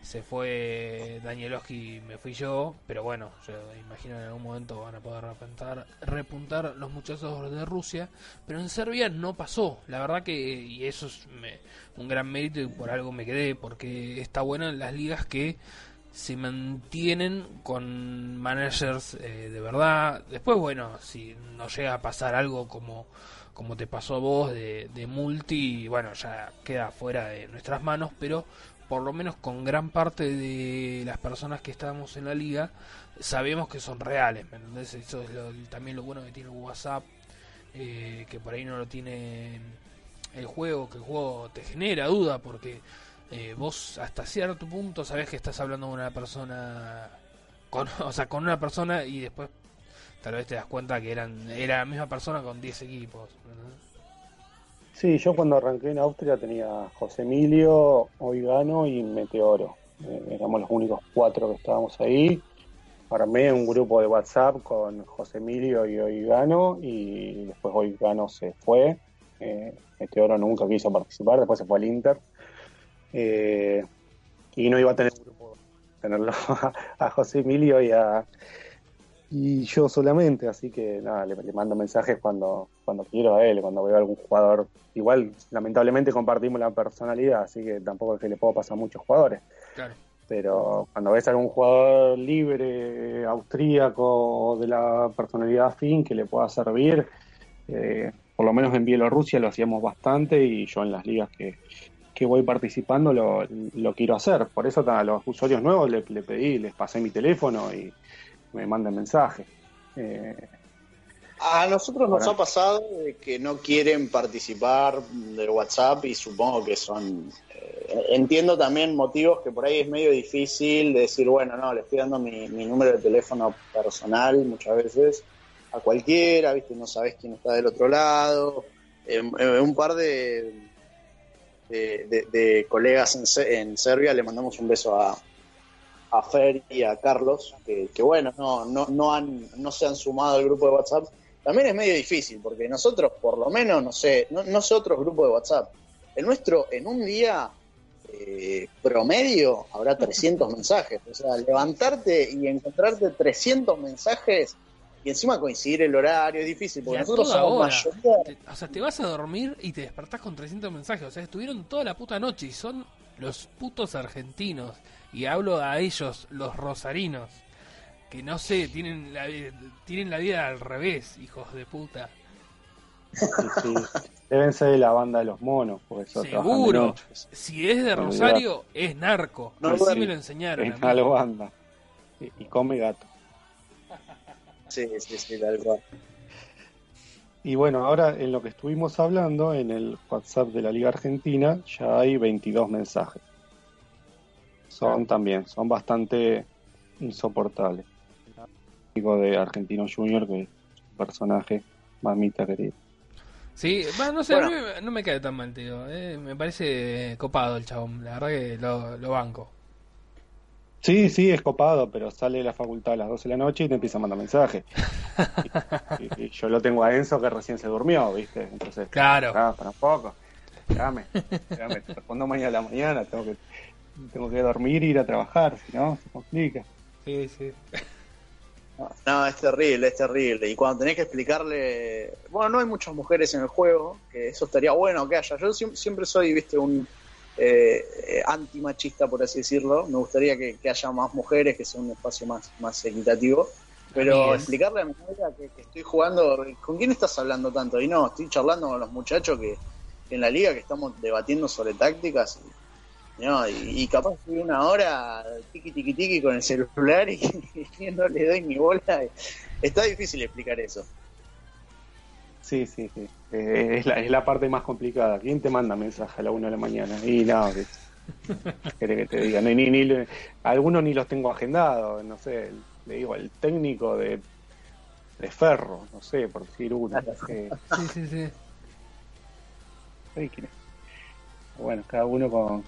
se fue Danielowski me fui yo. Pero bueno, yo imagino en algún momento van a poder repuntar, repuntar los muchachos de Rusia. Pero en Serbia no pasó. La verdad que, y eso es me- un gran mérito y por algo me quedé, porque está bueno en las ligas que se mantienen con managers eh, de verdad. Después, bueno, si no llega a pasar algo como, como te pasó a vos de, multi, bueno, ya queda fuera de nuestras manos, pero por lo menos con gran parte de las personas que estamos en la liga sabemos que son reales, ¿me entendés? Eso es lo- también lo bueno que tiene WhatsApp, eh, que por ahí no lo tiene el juego, que el juego te genera duda porque eh, vos hasta cierto punto sabés que estás hablando con una persona, con, o sea, con una persona y después tal vez te das cuenta que eran era la misma persona con 10 equipos. Sí, yo cuando arranqué en Austria tenía José Emilio, Oigano y Meteoro. Eh, éramos los únicos cuatro que estábamos ahí. Armé un grupo de WhatsApp con José Emilio y Oigano y después Oigano se fue. Eh, Meteoro nunca quiso participar, después se fue al Inter. Eh, y no iba a tener tenerlo a, a José Emilio y a, y yo solamente, así que nada, le, le mando mensajes cuando, cuando quiero a él, cuando veo a algún jugador. Igual, lamentablemente compartimos la personalidad, así que tampoco es que le puedo pasar a muchos jugadores. Claro. Pero cuando ves a algún jugador libre, austríaco, de la personalidad afín que le pueda servir, eh, por lo menos en Bielorrusia lo hacíamos bastante y yo en las ligas que, que voy participando lo, lo quiero hacer. Por eso a los usuarios nuevos le, le pedí, les pasé mi teléfono y me mandan mensajes. Eh, A nosotros nos ha pasado de que no quieren participar del WhatsApp y supongo que son... eh, entiendo también motivos que por ahí es medio difícil de decir, bueno, no, le estoy dando mi, mi número de teléfono personal muchas veces a cualquiera, ¿viste? No sabes quién está del otro lado. Eh, eh, un par de, de, de- de colegas en, en Serbia le mandamos un beso a, a Fer y a Carlos, que, que bueno, no, no, no, han, no se han sumado al grupo de WhatsApp. También es medio difícil, porque nosotros, por lo menos, no sé, no, no sé otros grupos de WhatsApp. El nuestro, en un día eh, promedio, habrá 300 mensajes. O sea, levantarte y encontrarte 300 mensajes y encima coincidir el horario es difícil, porque nosotros somos hora. mayoría o sea, te vas a dormir y te despertás con 300 mensajes. O sea, estuvieron toda la puta noche y son los putos argentinos. Y hablo a ellos, los rosarinos. que no sé, tienen la, tienen la vida al revés, hijos de puta. Sí, sí. Deben ser de la banda de los monos, porque Seguro. Si es de. Rosario, es narco. No, Así me lo enseñaron. a Es mí. una banda. Y, y come gato. Sí, sí, sí, tal cual. Y bueno, ahora en lo que estuvimos hablando, en el WhatsApp de la Liga Argentina, ya hay 22 mensajes. Son también, son bastante insoportables. Digo de Argentino Junior, que es un personaje mamita querida. Sí, no sé, Bueno. a mí me- no me cae tan mal, tío. eh, me parece copado el chabón. La verdad que lo, lo banco. Sí, sí, es copado, pero sale de la facultad a las 12 de la noche y te empieza a mandar mensajes. Y, y- y yo lo tengo a Enzo que recién se durmió, ¿viste? Entonces, Claro. Ah, tampoco. Déjame, déjame, te respondo mañana a la mañana, tengo que, tengo que dormir e ir a trabajar, si no, se complica. Sí, sí. No, es terrible, es terrible. Y cuando tenés que explicarle. Bueno, no hay muchas mujeres en el juego, que eso estaría bueno que haya. Yo siem- siempre soy, viste, un eh, antimachista, por así decirlo. Me gustaría que, que haya más mujeres, que sea un espacio más, más equitativo. Pero explicarle a mi novia que, que estoy jugando. ¿Con quién estás hablando tanto? Y no, estoy charlando con los muchachos que, que en la liga que estamos debatiendo sobre tácticas. Y, no, y, y capaz estoy una hora tiki tiki tiki con el celular y, y no le doy ni bola. Está difícil explicar eso. Sí, sí, sí. Eh, es, la, es la parte más complicada. ¿Quién te manda mensaje a la 1 de la mañana? Y no, quiere que te diga. Ni, ni, ni algunos ni los tengo agendados, no sé. Le digo, el técnico de, de Ferro, no sé, por decir uno. Eh, Sí, sí, sí. Es. Bueno, cada uno con,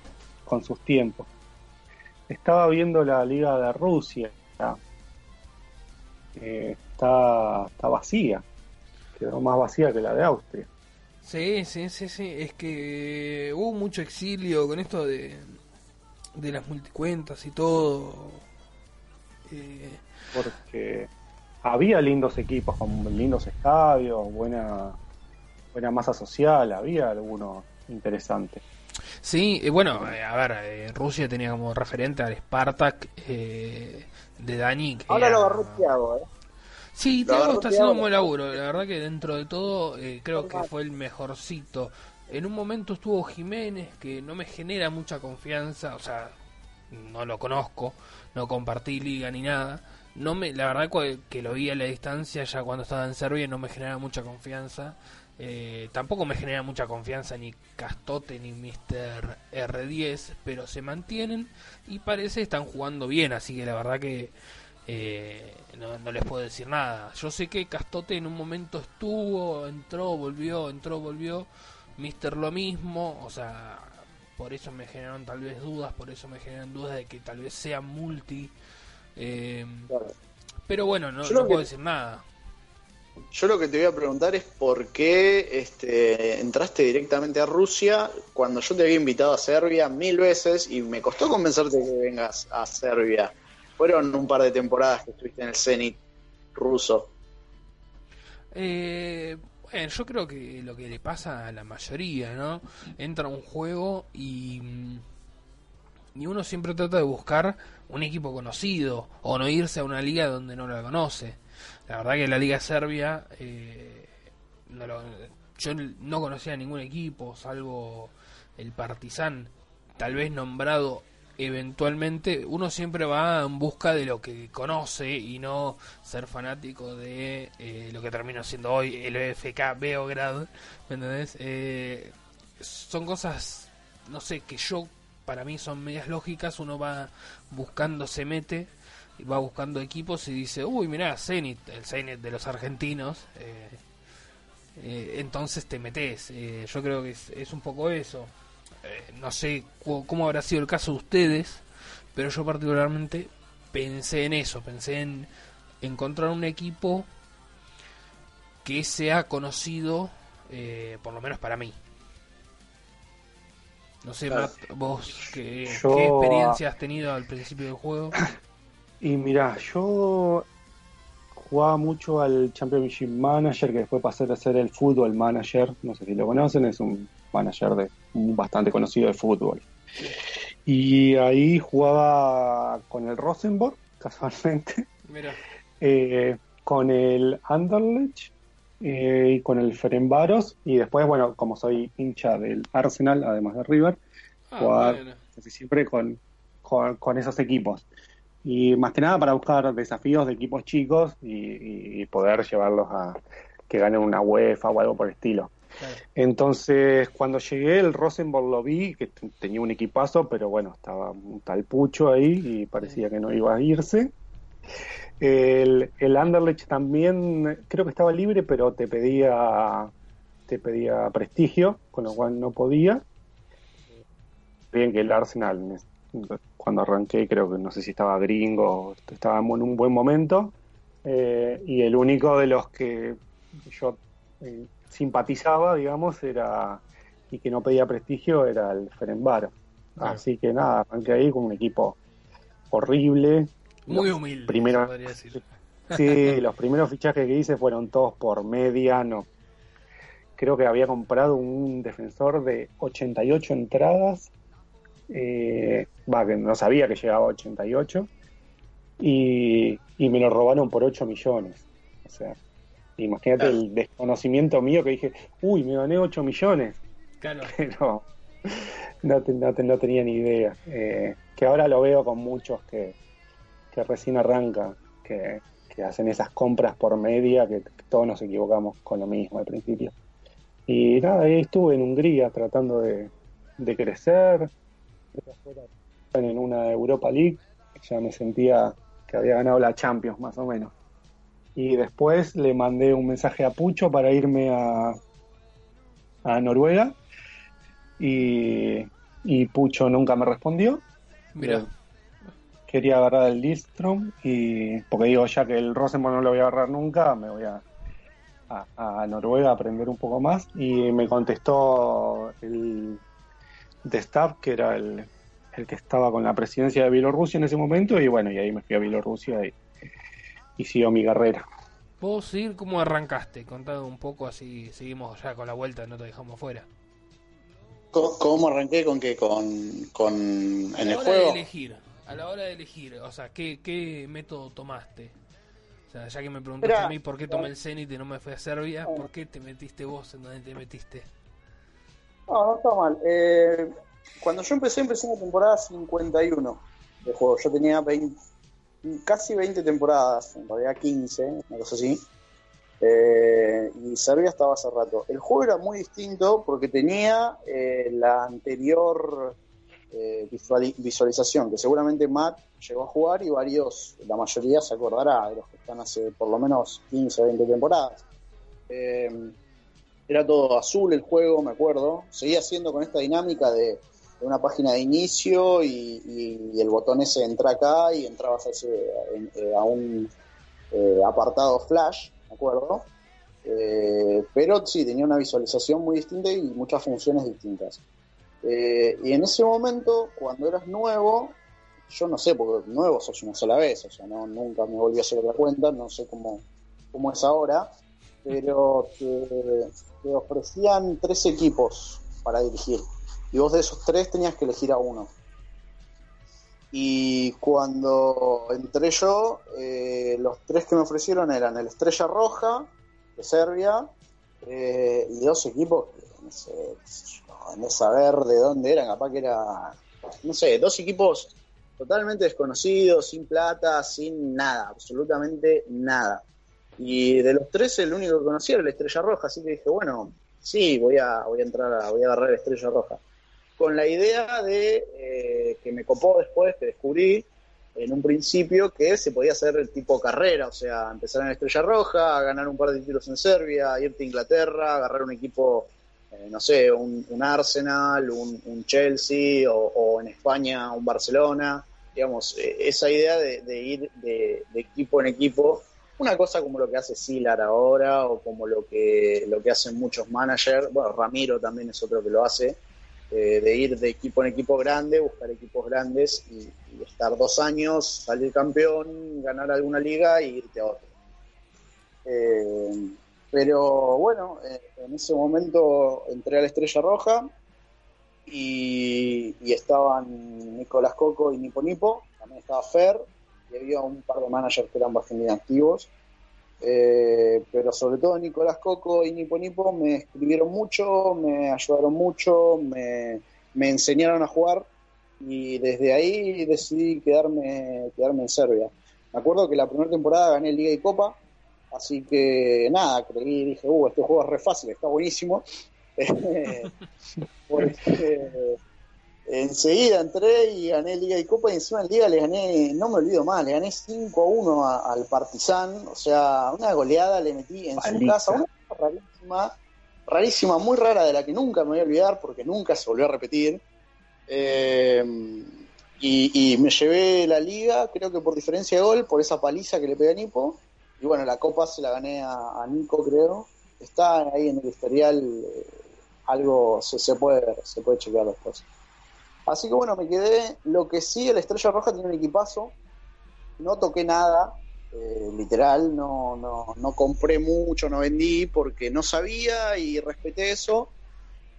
con sus tiempos. Estaba viendo la Liga de Rusia. Eh, está, está vacía. Quedó más vacía que la de Austria. Sí, sí, sí, sí. Es que hubo mucho exilio con esto de, de las multicuentas y todo. Eh, Porque había lindos equipos con lindos estadios, buena, buena masa social, había algunos interesantes. Sí, bueno, eh, a ver, eh, Rusia tenía como referente al Spartak eh, de Dani. que Ahora era- lo agarró Thiago, ¿eh? Sí, Thiago está Thiago. haciendo un buen laburo. La verdad que dentro de todo eh, creo que fue el mejorcito. En un momento estuvo Jiménez, que no me genera mucha confianza. O sea, no lo conozco, no compartí liga ni nada. No me, la verdad que, que lo vi a la distancia ya cuando estaba en Serbia no me genera mucha confianza. Eh, tampoco me genera mucha confianza ni Castote ni Mr. R10, pero se mantienen y parece están jugando bien, así que la verdad que eh, no, no les puedo decir nada. Yo sé que Castote en un momento estuvo, entró, volvió, entró, volvió. Mister lo mismo, o sea, por eso me generaron tal vez dudas, por eso me generan dudas de que tal vez sea multi. eh, pero bueno, no, que- puedo decir nada. Yo lo que te voy a preguntar es por qué este, entraste directamente a Rusia cuando yo te había invitado a Serbia mil veces y me costó convencerte que vengas a Serbia. Fueron un par de temporadas que estuviste en el Zenit ruso. Eh, bueno, yo creo que lo que le pasa a la mayoría, ¿no? Entra un juego y, y uno siempre trata de buscar un equipo conocido o no irse a una liga donde no lo conoce. La verdad que la liga serbia, eh, no lo- yo no conocía ningún equipo salvo el Partizan, tal vez nombrado eventualmente uno siempre va en busca de lo que conoce y no ser fanático de eh, lo que termina siendo hoy el FK Beograd, ¿me entendés? Eh, son cosas, no sé, que yo, para mí son medias lógicas, uno va buscando, se mete, va buscando equipos y dice, uy, mirá, Zenit, el Zenit de los argentinos, eh, eh, entonces te metes. Eh, yo creo que es, es un poco eso. Eh, no sé cómo habrá sido el caso de ustedes, pero yo particularmente pensé en eso, pensé en encontrar un equipo que sea conocido, eh, por lo menos para mí. No sé. Matt, vos, ¿qué, Yo, qué experiencia has tenido al principio del juego? Y mira, yo jugaba mucho al Championship Manager, que después pasé a ser el Football Manager, no sé si lo conocen, es un manager de bastante conocido de fútbol. Y ahí jugaba con el Rosenborg, casualmente, Mira. eh, con el Anderlecht eh, y con el Ferenbaros. Y después, bueno, como soy hincha del Arsenal, además de River, Ah, jugar bueno. casi siempre con, con, con esos equipos. Y más que nada para buscar desafíos de equipos chicos y, y poder llevarlos a que ganen una UEFA o algo por el estilo. Claro. Entonces, cuando llegué, el Rosenborg lo vi, que tenía un equipazo, pero bueno, estaba un tal pucho ahí y parecía que no iba a irse. El, el Anderlecht también creo que estaba libre, pero te pedía, te pedía prestigio, con lo cual no podía. Bien que el Arsenal, cuando arranqué, creo que no sé si estaba gringo, estaba en un buen momento. Eh, y el único de los que yo eh, simpatizaba, digamos, era y que no pedía prestigio era el Ferenbaro. Claro. Así que nada, arranqué ahí con un equipo horrible. Muy Los humilde, primeros- se podría decir. Sí, los primeros fichajes que hice fueron todos por media, no. Creo que había comprado un defensor de 88 entradas, eh, va, que no sabía que llegaba a 88, y, y me lo robaron por 8 millones. O sea, imagínate el desconocimiento mío que dije, uy, me gané 8 millones, Claro. pero no, no te- no tenía ni idea. Eh, que ahora lo veo con muchos que, que recién arrancan, que, que hacen esas compras por media, que, todos nos equivocamos con lo mismo al principio. Y nada, ahí estuve en Hungría tratando de, de crecer, en una Europa League, ya me sentía que había ganado la Champions más o menos. Y después le mandé un mensaje a Pucho para irme a, a Noruega y, y Pucho nunca me respondió. Mira. Quería agarrar el Listrom y porque digo ya que el Rosenborg no lo voy a agarrar nunca, me voy a, a, a Noruega a aprender un poco más y me contestó el de Staff que era el, el que estaba con la presidencia de Bielorrusia en ese momento y bueno y ahí me fui a Bielorrusia y, y siguió mi carrera. ¿Puedo seguir cómo arrancaste? Contado un poco así, seguimos ya con la vuelta, no te dejamos fuera. ¿Cómo, cómo arranqué con qué? ¿Con, con en a el la hora juego? de elegir, a la hora de elegir, o sea, ¿qué, qué método tomaste? O sea, ya que me preguntaste a mí por qué tomé el Zenit y no me fui a Serbia, ¿por qué te metiste vos en donde te metiste? No, no está mal. Eh, cuando yo empecé, empecé en la temporada 51 de juego. Yo tenía 20 casi 20 temporadas, en realidad 15, una cosa así. Eh, y Serbia estaba hace rato. El juego era muy distinto porque tenía eh, la anterior eh, visuali- visualización, que seguramente Matt llegó a jugar y varios, la mayoría se acordará de los que están hace por lo menos 15 o 20 temporadas. Era todo azul el juego, me acuerdo. Seguía siendo con esta dinámica de, una página de inicio y, el botón ese entra acá y entrabas a, ese- eh, a un eh, apartado flash, me acuerdo. Eh, pero sí, tenía una visualización muy distinta y muchas funciones distintas. Eh, y en ese momento, cuando eras nuevo, yo no sé, porque nuevo sos una sola vez, o sea, no, nunca me volví a hacer otra cuenta, no sé cómo, cómo es ahora, pero te, te ofrecían tres equipos para dirigir. Y vos de esos tres tenías que elegir a uno. Y cuando entré yo, eh, los tres que me ofrecieron eran el Estrella Roja de Serbia eh, y dos equipos que no sé, qué sé no saber de dónde eran, capaz que era, no sé, dos equipos totalmente desconocidos, sin plata, sin nada, absolutamente nada. Y de los tres el único que conocía era la Estrella Roja, así que dije, bueno, sí, voy a, voy a entrar, a, voy a agarrar la Estrella Roja. Con la idea de eh, que me copó después, que descubrí en un principio que se podía hacer el tipo carrera, o sea, empezar en la Estrella Roja, ganar un par de títulos en Serbia, irte a Inglaterra, agarrar un equipo, eh, no sé, un, un Arsenal, un, un Chelsea o, en España un Barcelona, digamos, eh, esa idea de, ir de equipo en equipo una cosa como lo que hace Silar ahora o como lo que lo que hacen muchos managers, bueno, Ramiro también es otro que lo hace, eh, de ir de equipo en equipo grande, buscar equipos grandes y, estar dos años, salir campeón, ganar alguna liga y irte a otro. Eh, pero bueno, eh, en ese momento entré a la Estrella Roja y, y estaban Nicolás Coco y Nipo Nipo, también estaba Fer, y había un par de managers que eran bastante activos. Eh, pero sobre todo Nicolás Coco y Nipo Nipo me escribieron mucho, me ayudaron mucho, me, me enseñaron a jugar y desde ahí decidí quedarme, quedarme en Serbia. Me acuerdo que la primera temporada gané Liga y Copa, así que nada, creí, dije, uh, este juego es re fácil, está buenísimo. Porque enseguida entré y gané Liga y Copa y encima en Liga le gané, no me olvido más, le gané 5 a 1 a- al Partizan, o sea, una goleada le metí en su casa, una cosa rarísima, rarísima, muy rara de la que nunca me voy a olvidar porque nunca se volvió a repetir. Eh, y, y me llevé la liga, creo que por diferencia de gol, por esa paliza que le pegué a Nipo. Y bueno, la copa se la gané a, a Nico, creo. Está ahí en el historial, eh, algo se, se puede se puede chequear después. Así que bueno, me quedé. Lo que sí, el Estrella Roja tiene un equipazo. No toqué nada, eh, literal, no, no, no compré mucho, no vendí porque no sabía y respeté eso.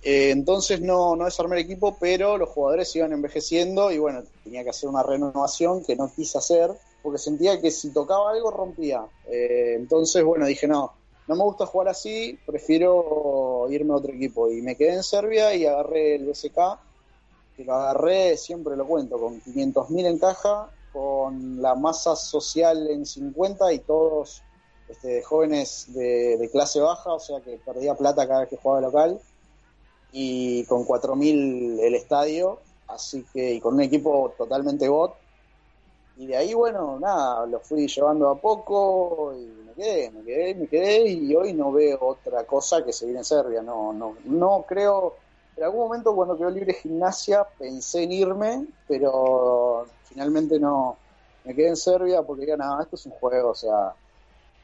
Eh, entonces no, no desarmé el equipo, pero los jugadores iban envejeciendo y bueno, tenía que hacer una renovación que no quise hacer porque sentía que si tocaba algo rompía. Eh, entonces, bueno, dije no, no me gusta jugar así, prefiero irme a otro equipo. Y me quedé en Serbia y agarré el BSK, que lo agarré, siempre lo cuento, con 500.000 en caja, con la masa social en 50 y todos este, jóvenes de, clase baja, o sea que perdía plata cada vez que jugaba local y con 4.000 el estadio, así que y con un equipo totalmente bot. Y de ahí, bueno, nada, lo fui llevando a poco y me quedé, me quedé, me quedé y hoy no veo otra cosa que seguir en Serbia. No, no, no creo. En algún momento cuando quedó libre gimnasia pensé en irme, pero finalmente no. Me quedé en Serbia porque ya nada, esto es un juego, o sea,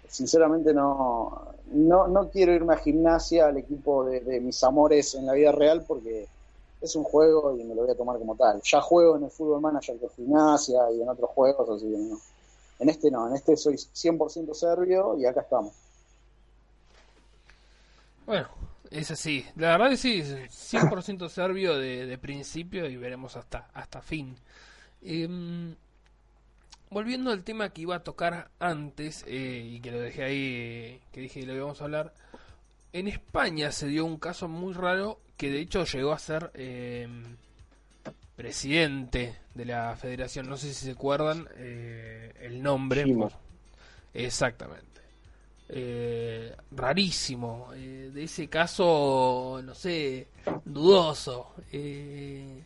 sinceramente no, no, no quiero irme a gimnasia al equipo de, de mis amores en la vida real porque es un juego y me lo voy a tomar como tal. Ya juego en el fútbol manager de gimnasia y en otros juegos, así que no. En este no, en este soy 100% serbio y acá estamos. Bueno, es así. La verdad es sí, es 100% serbio de, de principio y veremos hasta, hasta fin. Em, volviendo al tema que iba a tocar antes eh, y que lo dejé ahí, eh, que dije que lo íbamos a hablar. En España se dio un caso muy raro que de hecho llegó a ser em, presidente de la federación. No sé si se acuerdan eh, el nombre. Por- Exactamente. Eh, rarísimo. eh, de ese caso, no sé, dudoso. Eh,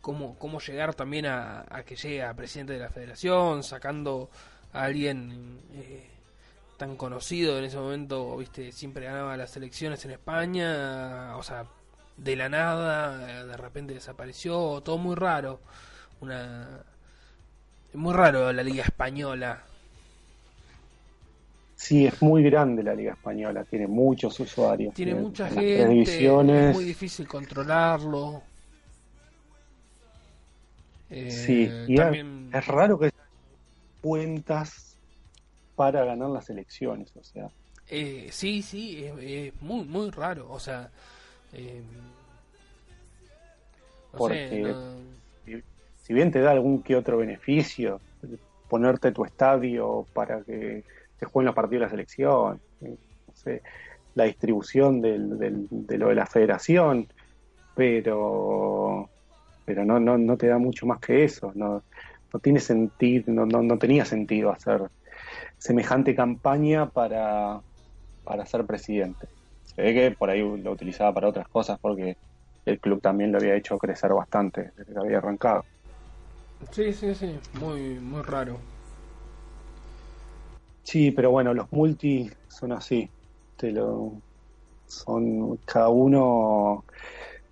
cómo, cómo llegar también a, a que llegue a presidente de la federación, sacando a alguien eh, tan conocido en ese momento, viste, siempre ganaba las elecciones en España, o sea, de la nada, eh, de repente desapareció, todo muy raro. Una muy raro la liga española. Sí, es muy grande la Liga Española, tiene muchos usuarios. Tiene en- mucha gente, es muy difícil controlarlo. Eh, Sí, y es- también es raro que cuentas para ganar las elecciones, o sea, Eh, sí, sí, es, es muy, muy raro. O sea, eh, no Porque- sé, no- si, si bien te da algún que otro beneficio, ponerte tu estadio para que se jueguen los partidos de la selección, no sé, la distribución del, del- de lo de la federación, pero pero no, no, no te da mucho más que eso, no, no tiene sentido, no, no, no tenía sentido hacer semejante campaña para, para ser presidente. Se ve que por ahí lo utilizaba para otras cosas porque el club también lo había hecho crecer bastante desde que había arrancado. Sí, sí, sí, muy, muy raro. Sí, pero bueno, los multi son así. Te lo, son cada uno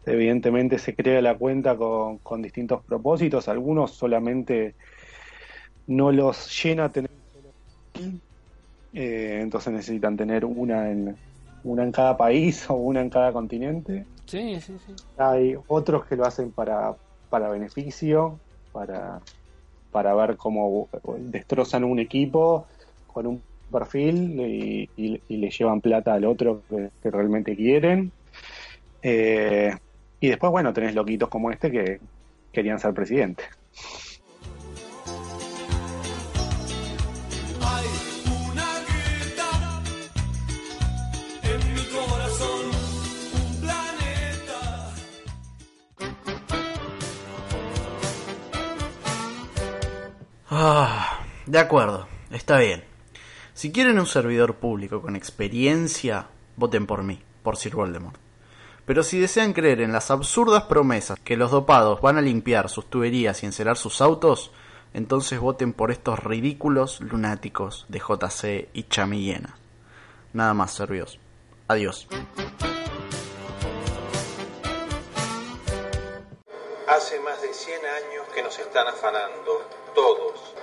evidentemente se crea la cuenta con, con distintos propósitos. Algunos solamente no los llena tener eh, entonces necesitan tener una en una en cada país o una en cada continente. Sí, sí, sí. Hay otros que lo hacen para, para beneficio, para, para ver cómo destrozan un equipo con un perfil y, le llevan plata al otro que, realmente quieren. Eh, y después, bueno, tenés loquitos como este que querían ser presidente. Ah, de acuerdo, está bien. Si quieren un servidor público con experiencia, voten por mí, por Sir Voldemort. Pero si desean creer en las absurdas promesas que los dopados van a limpiar sus tuberías y encerar sus autos, entonces voten por estos ridículos lunáticos de JC y Chamillena. Nada más, servios. Adiós. Hace más de 100 años que nos están afanando, todos.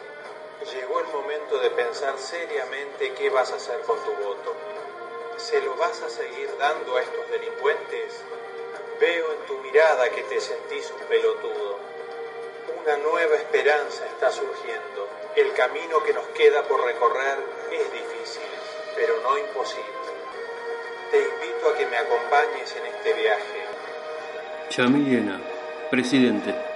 Llegó el momento de pensar seriamente qué vas a hacer con tu voto. ¿Se lo vas a seguir dando a estos delincuentes? Veo en tu mirada que te sentís un pelotudo. Una nueva esperanza está surgiendo. El camino que nos queda por recorrer es difícil, pero no imposible. Te invito a que me acompañes en este viaje. Chamillena, presidente.